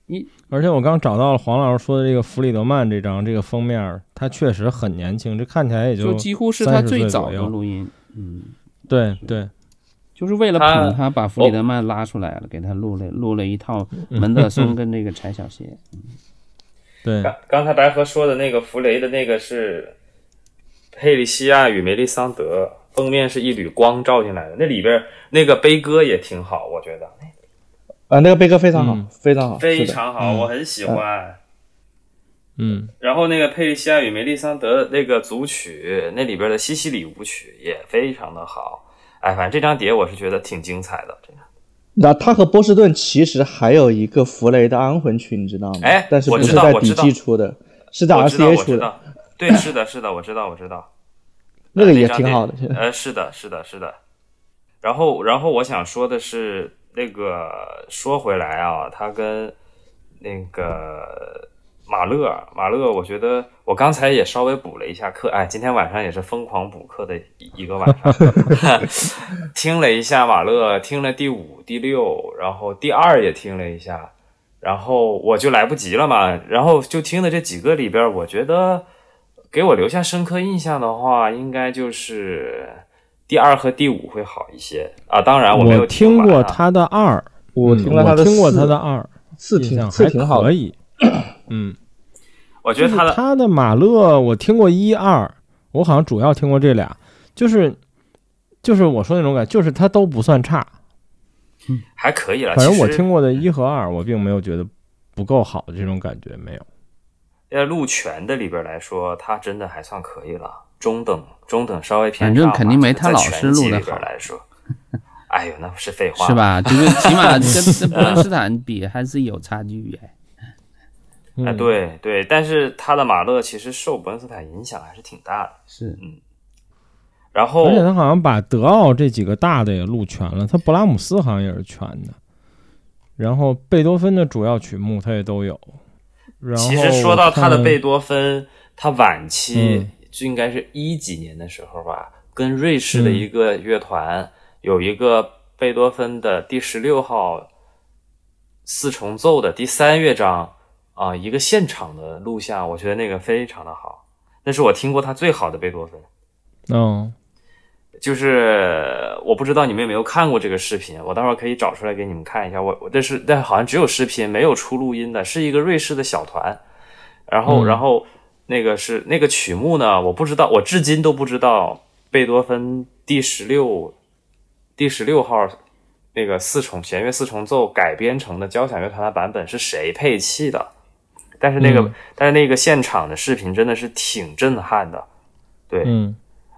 一，而且我刚找到了黄老师说的这个弗里德曼这张这个封面，他确实很年轻，这看起来也就几乎是他最早的录音。嗯。对对，就是为了捧他，把弗里德曼拉出来了，给他录了录了一套门德 松跟那个柴小鞋。对，刚刚才白河说的那个弗雷的那个是佩里西亚与梅丽桑德，封面是一缕光照进来的，那里边那个悲歌也挺好，我觉得。啊，那个悲歌非常好，非常好，非常好，我很喜欢。嗯，然后那个佩利西亚与梅丽桑德那个组曲，那里边的西西里舞曲也非常的好。哎，反正这张碟我是觉得挺精彩的。这个，那他和波士顿其实还有一个弗雷的安魂曲，你知道吗？哎，但是不是在笔记出的，是在 RCA 出的。对，是的，是的，我知道，我知道。那个也挺好的。呃，是的，是的，是的。然后，然后我想说的是，那个说回来啊，他跟那个。马勒，马勒，我觉得我刚才也稍微补了一下课，哎，今天晚上也是疯狂补课的一个晚上，听了一下马勒，听了第五、第六，然后第二也听了一下，然后我就来不及了嘛，然后就听的这几个里边，我觉得给我留下深刻印象的话，应该就是第二和第五会好一些啊。当然我没有听过他的二，我听了他的听过他的二。四挺四挺好，可以。嗯，我觉得他的他的马勒我听过一二，我好像主要听过这俩，就是就是我说那种感觉，就是他都不算差，嗯，还可以了。反正我听过的一和二，我并没有觉得不够好的这种感觉，没有。在鹿泉的里边来说，他真的还算可以了，中等中等稍微偏上。反正肯定没他老师录的好来说。哎呦，那不是废话，是吧？就是起码 跟跟伯恩斯坦比还是有差距哎。哎，对对，但是他的马勒其实受伯恩斯坦影响还是挺大的。是，嗯。然后，而且他好像把德奥这几个大的也录全了，他勃拉姆斯好像也是全的。然后贝多芬的主要曲目他也都有。其实说到他的贝多芬，他晚期就应该是一几年的时候吧，跟瑞士的一个乐团有一个贝多芬的第十六号四重奏的第三乐章啊，一个现场的录像，我觉得那个非常的好，那是我听过他最好的贝多芬。嗯。就是我不知道你们有没有看过这个视频，我待会儿可以找出来给你们看一下。我我这是但好像只有视频没有出录音的，是一个瑞士的小团。然后然后那个是那个曲目呢，我不知道，我至今都不知道贝多芬第十六第十六号那个四重弦乐四重奏改编成的交响乐团的版本是谁配器的。但是那个但是那个现场的视频真的是挺震撼的，对。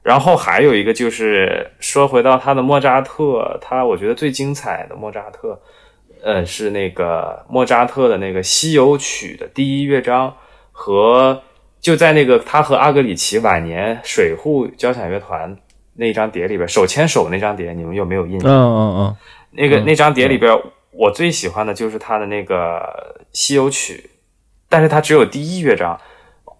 然后还有一个就是说回到他的莫扎特，他我觉得最精彩的莫扎特，呃，是那个莫扎特的那个西游曲的第一乐章和就在那个他和阿格里奇晚年水户交响乐团那张碟里边手牵手那张碟，你们有没有印象？嗯嗯嗯，那个那张碟里边，我最喜欢的就是他的那个西游曲，但是他只有第一乐章。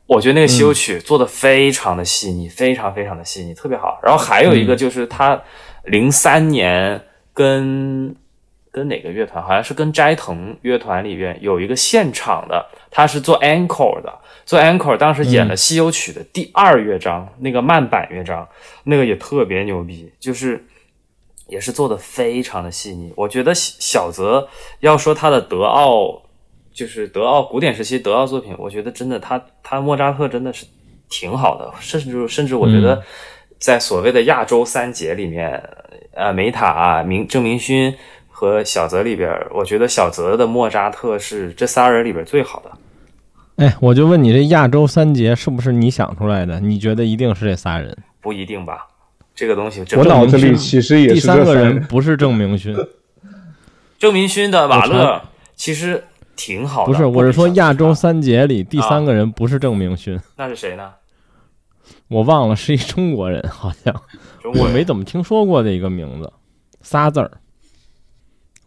我觉得那个西游曲做的非常的细腻，非常非常的细腻，特别好。然后还有一个就是他零三年跟跟哪个乐团，好像是跟斋藤乐团里边有一个现场的，他是做 encore 的，做 encore，当时演了西游曲的第二乐章，那个慢板乐章，那个也特别牛逼，就是也是做的非常的细腻。我觉得小泽要说他的德奥。就是德奥古典时期德奥作品，我觉得真的他他莫扎特真的是挺好的，甚至甚至我觉得在所谓的亚洲三杰里面，呃，梅塔、明郑明勋和小泽里边，我觉得小泽的莫扎特是这仨人里边最好的。哎，我就问你，这亚洲三杰是不是你想出来的？你觉得一定是这仨人？不一定吧？这个东西我脑子里其实也是第三个人 不是郑明勋，郑明勋的瓦勒其实。挺好的，不是，我是说亚洲三杰里第三个人不是郑明勋，那是谁呢？我忘了，是一中国人，好像我没怎么听说过的一个名字，仨字儿，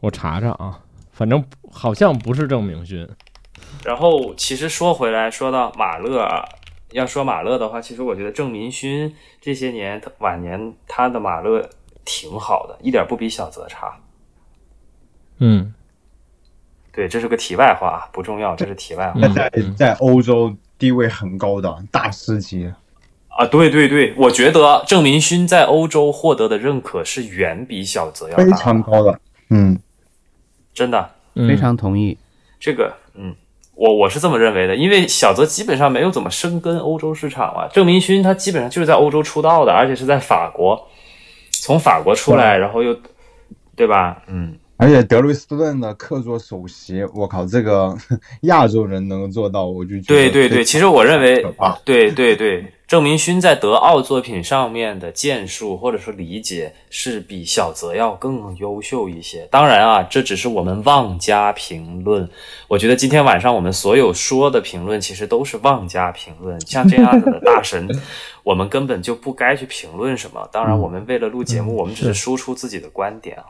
我查查啊，反正好像不是郑明勋。然后其实说回来，说到马勒，要说马勒的话，其实我觉得郑明勋这些年晚年他的马勒挺好的，一点不比小泽差。嗯。对，这是个题外话，不重要，这是题外话。在在欧洲地位很高的大师级啊！对对对，我觉得郑明勋在欧洲获得的认可是远比小泽要非常高的。嗯，真的，非常同意这个。嗯，我我是这么认为的，因为小泽基本上没有怎么深耕欧洲市场啊。郑明勋他基本上就是在欧洲出道的，而且是在法国，从法国出来，然后又，对吧？嗯。而且德累斯顿的客座首席，我靠，这个 亚洲人能够做到，我就觉得对对对。其实我认为，对对对，郑明勋在德奥作品上面的建树或者说理解是比小泽要更优秀一些。当然啊，这只是我们妄加评论。我觉得今天晚上我们所有说的评论，其实都是妄加评论。像这样子的大神，我们根本就不该去评论什么。当然，我们为了录节目，我们只是输出自己的观点啊。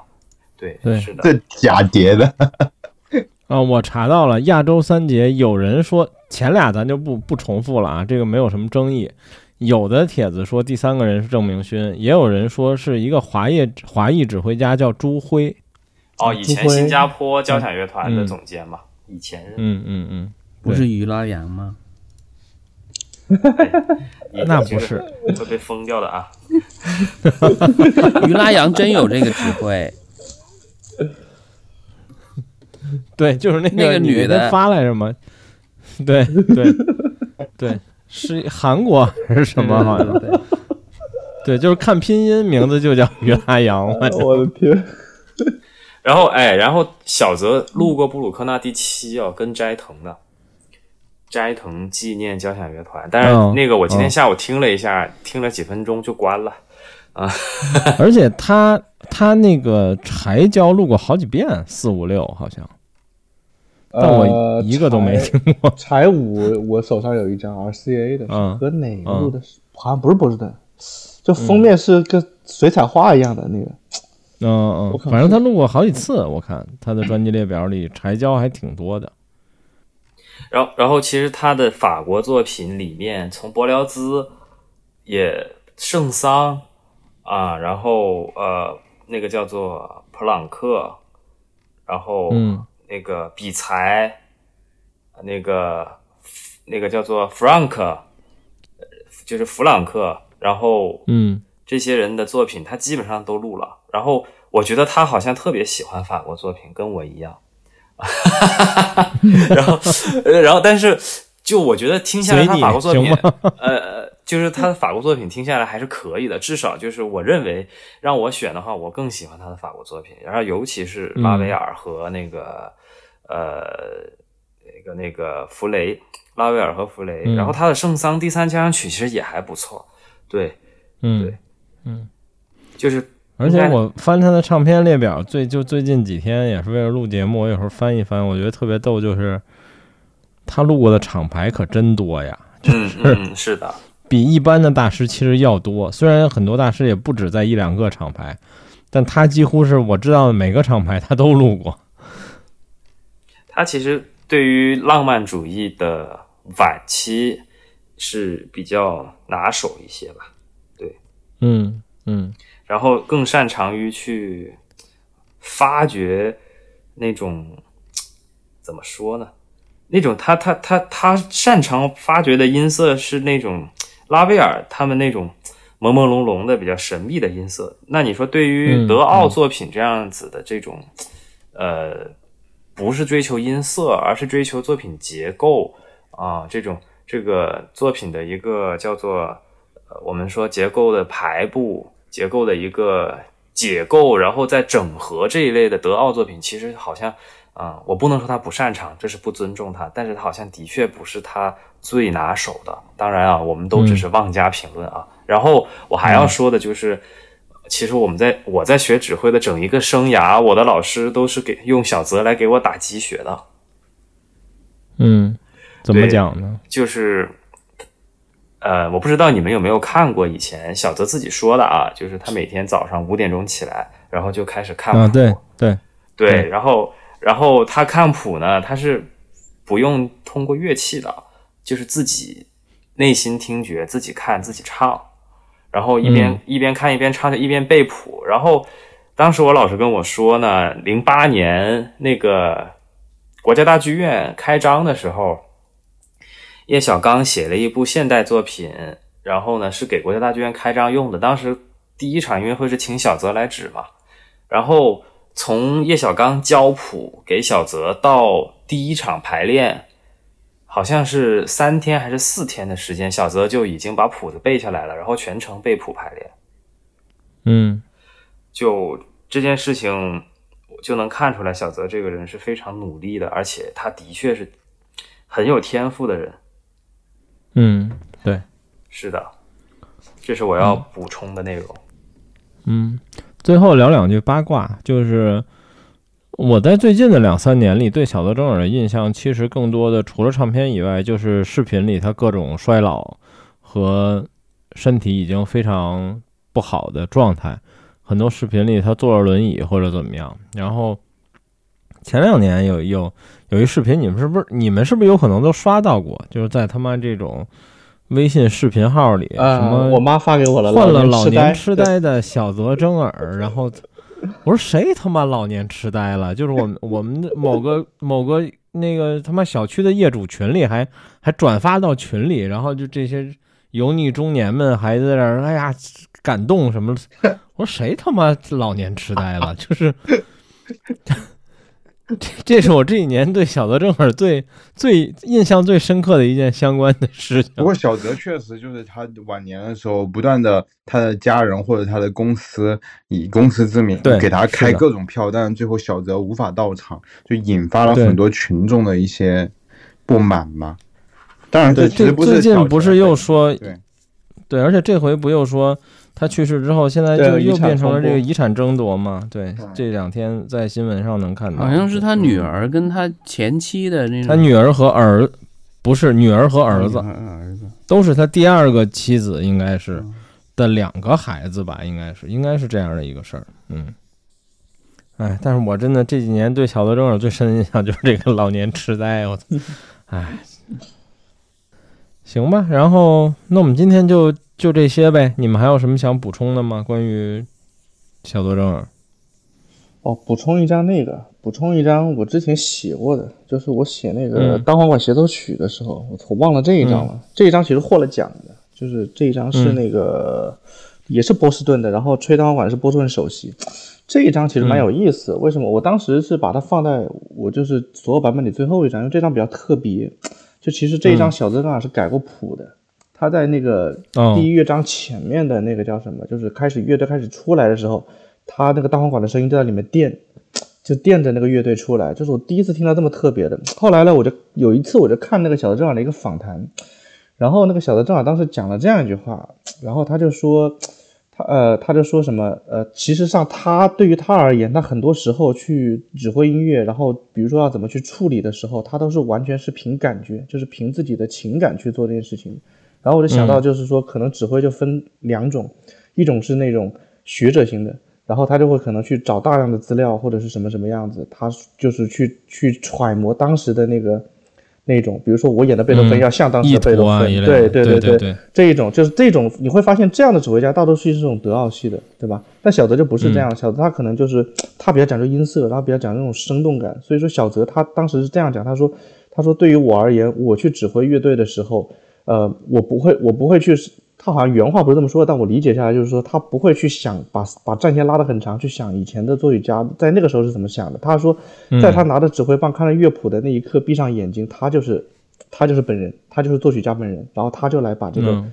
对对，是的，这假碟的 啊！我查到了亚洲三杰，有人说前俩咱就不不重复了啊，这个没有什么争议。有的帖子说第三个人是郑明勋，也有人说是一个华裔华裔指挥家叫朱辉。哦，以前新加坡交响乐团的总监嘛，以前嗯嗯嗯，不是于拉扬吗？那不是会被封掉的啊！于拉扬真有这个指挥。对，就是那那个女的发来着吗？对对对，是韩国还是什么？好像对，对，就是看拼音，名字就叫于拉扬。我的天！然后哎，然后小泽路过布鲁克纳第七哦，跟斋藤的斋藤纪念交响乐团，但是那个我今天下午听了一下，听了几分钟就关了啊。而且 他他那个柴交录过好几遍，四五六好像。但我一个都没听过。柴五，我手上有一张 RCA 的，和哪个录的？好像不是波士顿，就封面是跟水彩画一样的那个。嗯嗯，反正他录过好几次，我看他的专辑列表里柴胶还挺多的。然后，然后其实他的法国作品里面，从柏辽兹、也圣桑啊，然后呃，那个叫做普朗克，然后嗯。那个比才，那个那个叫做 Frank，，就是弗朗克。然后，嗯，这些人的作品他基本上都录了。然后，我觉得他好像特别喜欢法国作品，跟我一样。然后，然后，但是，就我觉得听下来，他法国作品，呃。就是他的法国作品听下来还是可以的，至少就是我认为让我选的话，我更喜欢他的法国作品，然后尤其是拉威尔和那个呃那个那个弗雷，拉威尔和弗雷，然后他的圣桑第三交响曲其实也还不错，对，嗯，对，嗯，就是而且我翻他的唱片列表，最就最近几天也是为了录节目，我有时候翻一翻，我觉得特别逗，就是他录过的厂牌可真多呀，嗯嗯是的。比一般的大师其实要多，虽然很多大师也不止在一两个厂牌，但他几乎是我知道的每个厂牌他都录过。他其实对于浪漫主义的晚期是比较拿手一些吧，对，嗯嗯，然后更擅长于去发掘那种怎么说呢？那种他他他他擅长发掘的音色是那种。拉威尔他们那种朦朦胧胧的比较神秘的音色，那你说对于德奥作品这样子的这种，呃，不是追求音色，而是追求作品结构啊，这种这个作品的一个叫做呃，我们说结构的排布，结构的一个解构，然后再整合这一类的德奥作品，其实好像啊，我不能说他不擅长，这是不尊重他，但是他好像的确不是他。最拿手的，当然啊，我们都只是妄加评论啊。然后我还要说的就是，其实我们在我在学指挥的整一个生涯，我的老师都是给用小泽来给我打鸡血的。嗯，怎么讲呢？就是，呃，我不知道你们有没有看过以前小泽自己说的啊，就是他每天早上五点钟起来，然后就开始看谱，对对对，然后然后他看谱呢，他是不用通过乐器的。就是自己内心听觉，自己看自己唱，然后一边一边看一边唱，着一边背谱。然后当时我老师跟我说呢，零八年那个国家大剧院开张的时候，叶小刚写了一部现代作品，然后呢是给国家大剧院开张用的。当时第一场音乐会是请小泽来指嘛，然后从叶小刚教谱给小泽到第一场排练。好像是三天还是四天的时间，小泽就已经把谱子背下来了，然后全程背谱排练。嗯，就这件事情，就能看出来小泽这个人是非常努力的，而且他的确是很有天赋的人。嗯，对，是的，这是我要补充的内容。嗯，最后聊两句八卦，就是。我在最近的两三年里，对小泽征尔的印象，其实更多的除了唱片以外，就是视频里他各种衰老和身体已经非常不好的状态。很多视频里他坐着轮椅或者怎么样。然后前两年有有有一视频，你们是不是你们是不是有可能都刷到过？就是在他妈这种微信视频号里，什么我妈发给我了，患了老年痴呆的小泽征尔，然后。我说谁他妈老年痴呆了？就是我们我们某个某个那个他妈小区的业主群里还还转发到群里，然后就这些油腻中年们还在那儿哎呀感动什么？我说谁他妈老年痴呆了？就是这 这是我这几年对小泽正尔最最印象最深刻的一件相关的事情。不过小泽确实就是他晚年的时候，不断的他的家人或者他的公司以公司之名给他开各种票，但是最后小泽无法到场，就引发了很多群众的一些不满嘛。当然，对，这最近不是又说对对，而且这回不又说。他去世之后，现在就又变成了这个遗产争夺嘛？对，这两天在新闻上能看到，好像是他女儿跟他前妻的那种。他女儿和儿，不是女儿和儿子，儿子都是他第二个妻子，应该是的两个孩子吧？应该是，应该是这样的一个事儿。嗯，哎，但是我真的这几年对小德征尔最深的印象就是这个老年痴呆，我操！哎，行吧，然后那我们今天就。就这些呗，你们还有什么想补充的吗？关于小多正哦，补充一张那个，补充一张我之前写过的，就是我写那个《单簧管协奏曲》的时候，我我忘了这一张了。这一张其实获了奖的，就是这一张是那个也是波士顿的，然后吹单簧管是波士顿首席。这一张其实蛮有意思，为什么？我当时是把它放在我就是所有版本里最后一张，因为这张比较特别。就其实这一张小泽正尔是改过谱的。他在那个第一乐章前面的那个叫什么？就是开始乐队开始出来的时候，他那个大簧管的声音就在里面垫，就垫着那个乐队出来。这是我第一次听到这么特别的。后来呢，我就有一次我就看那个小泽正好的一个访谈，然后那个小泽正好当时讲了这样一句话，然后他就说，他呃他就说什么呃，其实上他对于他而言，他很多时候去指挥音乐，然后比如说要怎么去处理的时候，他都是完全是凭感觉，就是凭自己的情感去做这件事情。然后我就想到，就是说，可能指挥就分两种，一种是那种学者型的，然后他就会可能去找大量的资料或者是什么什么样子，他就是去去揣摩当时的那个那种，比如说我演的贝多芬要像当时的贝多芬，对对对对对，这一种就是这种，你会发现这样的指挥家大多数是这种德奥系的，对吧？但小泽就不是这样，小泽他可能就是他比较讲究音色，然后比较讲究那种生动感，所以说小泽他当时是这样讲，他说他说对于我而言，我去指挥乐队的时候。呃，我不会，我不会去，他好像原话不是这么说，但我理解下来就是说，他不会去想把把战线拉得很长，去想以前的作曲家在那个时候是怎么想的。他说，在他拿着指挥棒看着乐谱的那一刻，闭上眼睛，他就是他就是本人，他就是作曲家本人，然后他就来把这个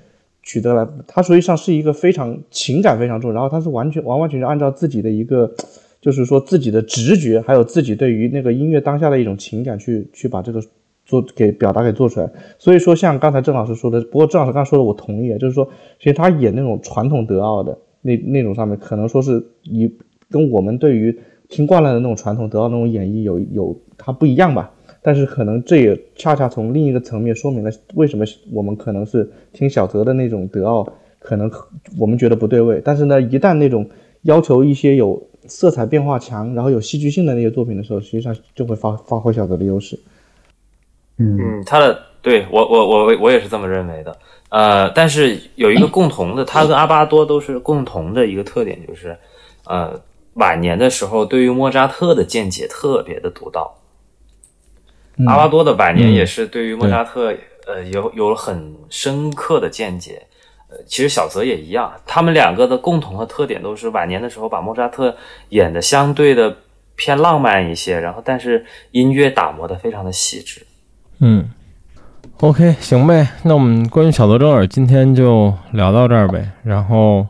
取得来，他实际上是一个非常情感非常重，然后他是完全完完全全按照自己的一个，就是说自己的直觉，还有自己对于那个音乐当下的一种情感去去把这个。做给表达给做出来，所以说像刚才郑老师说的，不过郑老师刚才说的我同意啊，就是说其实他演那种传统德奥的那那种上面，可能说是以跟我们对于听惯了的那种传统德奥那种演绎有有它不一样吧，但是可能这也恰恰从另一个层面说明了为什么我们可能是听小泽的那种德奥，可能我们觉得不对位，但是呢，一旦那种要求一些有色彩变化强，然后有戏剧性的那些作品的时候，实际上就会发发挥小泽的优势。嗯，他的对我我我我也是这么认为的，呃，但是有一个共同的，他跟阿巴多都是共同的一个特点，就是，呃，晚年的时候对于莫扎特的见解特别的独到。阿巴多的晚年也是对于莫扎特，呃，有有了很深刻的见解。呃，其实小泽也一样，他们两个的共同的特点都是晚年的时候把莫扎特演的相对的偏浪漫一些，然后但是音乐打磨的非常的细致。嗯，OK，行呗。那我们关于小泽征尔今天就聊到这儿呗。然后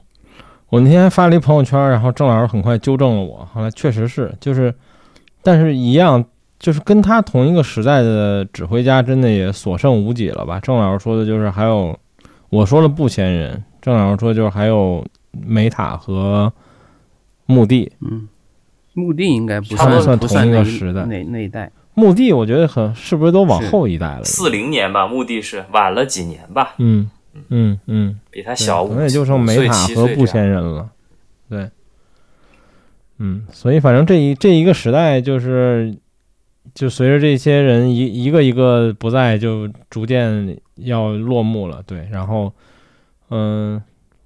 我那天发了一朋友圈，然后郑老师很快纠正了我。后来确实是，就是，但是一样，就是跟他同一个时代的指挥家，真的也所剩无几了吧？郑老师说的就是还有，我说了不嫌人。郑老师说就是还有梅塔和墓地。嗯，墓地应该不算算同一个时代那那一代。墓地，我觉得很是不是都往后一代了？四零年吧，墓地是晚了几年吧？嗯嗯嗯，比他小五岁，也就剩梅塔和布仙人了。对，嗯，所以反正这一这一个时代，就是就随着这些人一一个一个不在，就逐渐要落幕了。对，然后嗯，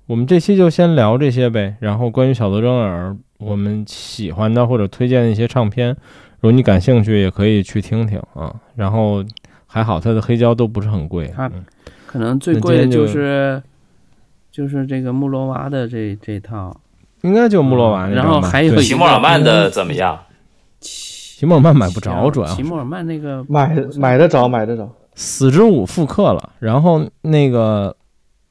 我们这期就先聊这些呗。然后关于小泽征尔，我们喜欢的或者推荐的一些唱片。如果你感兴趣，也可以去听听啊。然后还好，它的黑胶都不是很贵。它可能最贵的就是就是这个穆罗娃的这这套，应该就穆罗娃。然后还有齐默尔曼的怎么样？齐齐默尔曼买不着，主要齐默尔曼那个买买得着，买得着。死之舞复刻了，然后那个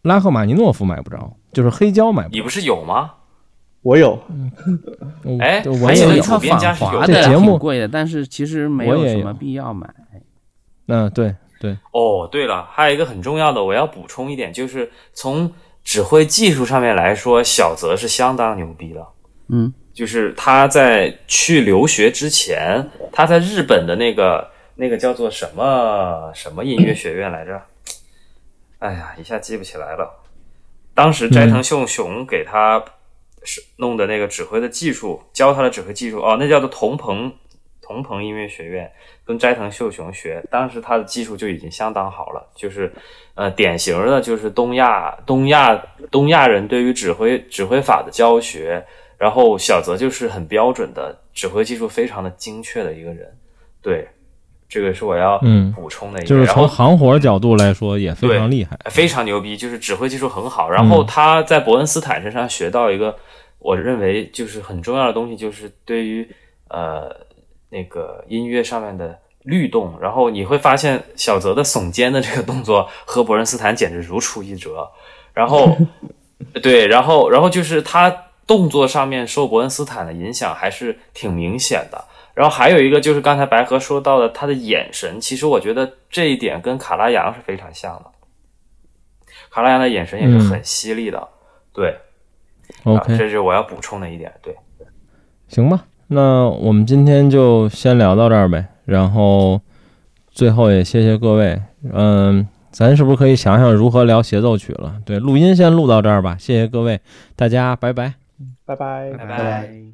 拉赫玛尼诺夫买不着，就是黑胶买不着。你不是有吗？我有。哎，我也有。繁华的挺贵的，但是其实没有什么必要买。嗯，对对。哦，对了，还有一个很重要的，我要补充一点，就是从指挥技术上面来说，小泽是相当牛逼的。嗯，就是他在去留学之前，他在日本的那个。那个叫做什么什么音乐学院来着？哎呀，一下记不起来了。当时斋藤秀雄给他是弄的那个指挥的技术，教他的指挥技术哦，那叫做同朋同朋音乐学院，跟斋藤秀雄学。当时他的技术就已经相当好了，就是呃，典型的就是东亚东亚东亚人对于指挥指挥法的教学。然后小泽就是很标准的指挥技术非常的精确的一个人，对。这个是我要补充的一个，就是从行活角度来说也非常厉害，非常牛逼，就是指挥技术很好。然后他在伯恩斯坦身上学到一个，我认为就是很重要的东西，就是对于呃那个音乐上面的律动。然后你会发现小泽的耸肩的这个动作和伯恩斯坦简直如出一辙。然后 对，然后然后就是他动作上面受伯恩斯坦的影响还是挺明显的。然后还有一个就是刚才白河说到的他的眼神，其实我觉得这一点跟卡拉扬是非常像的。卡拉扬的眼神也是很犀利的，对。OK，这是我要补充的一点，对。行吧，那我们今天就先聊到这儿呗。然后最后也谢谢各位，嗯，咱是不是可以想想如何聊协奏曲了？对，录音先录到这儿吧。谢谢各位，大家拜拜，拜拜，拜拜。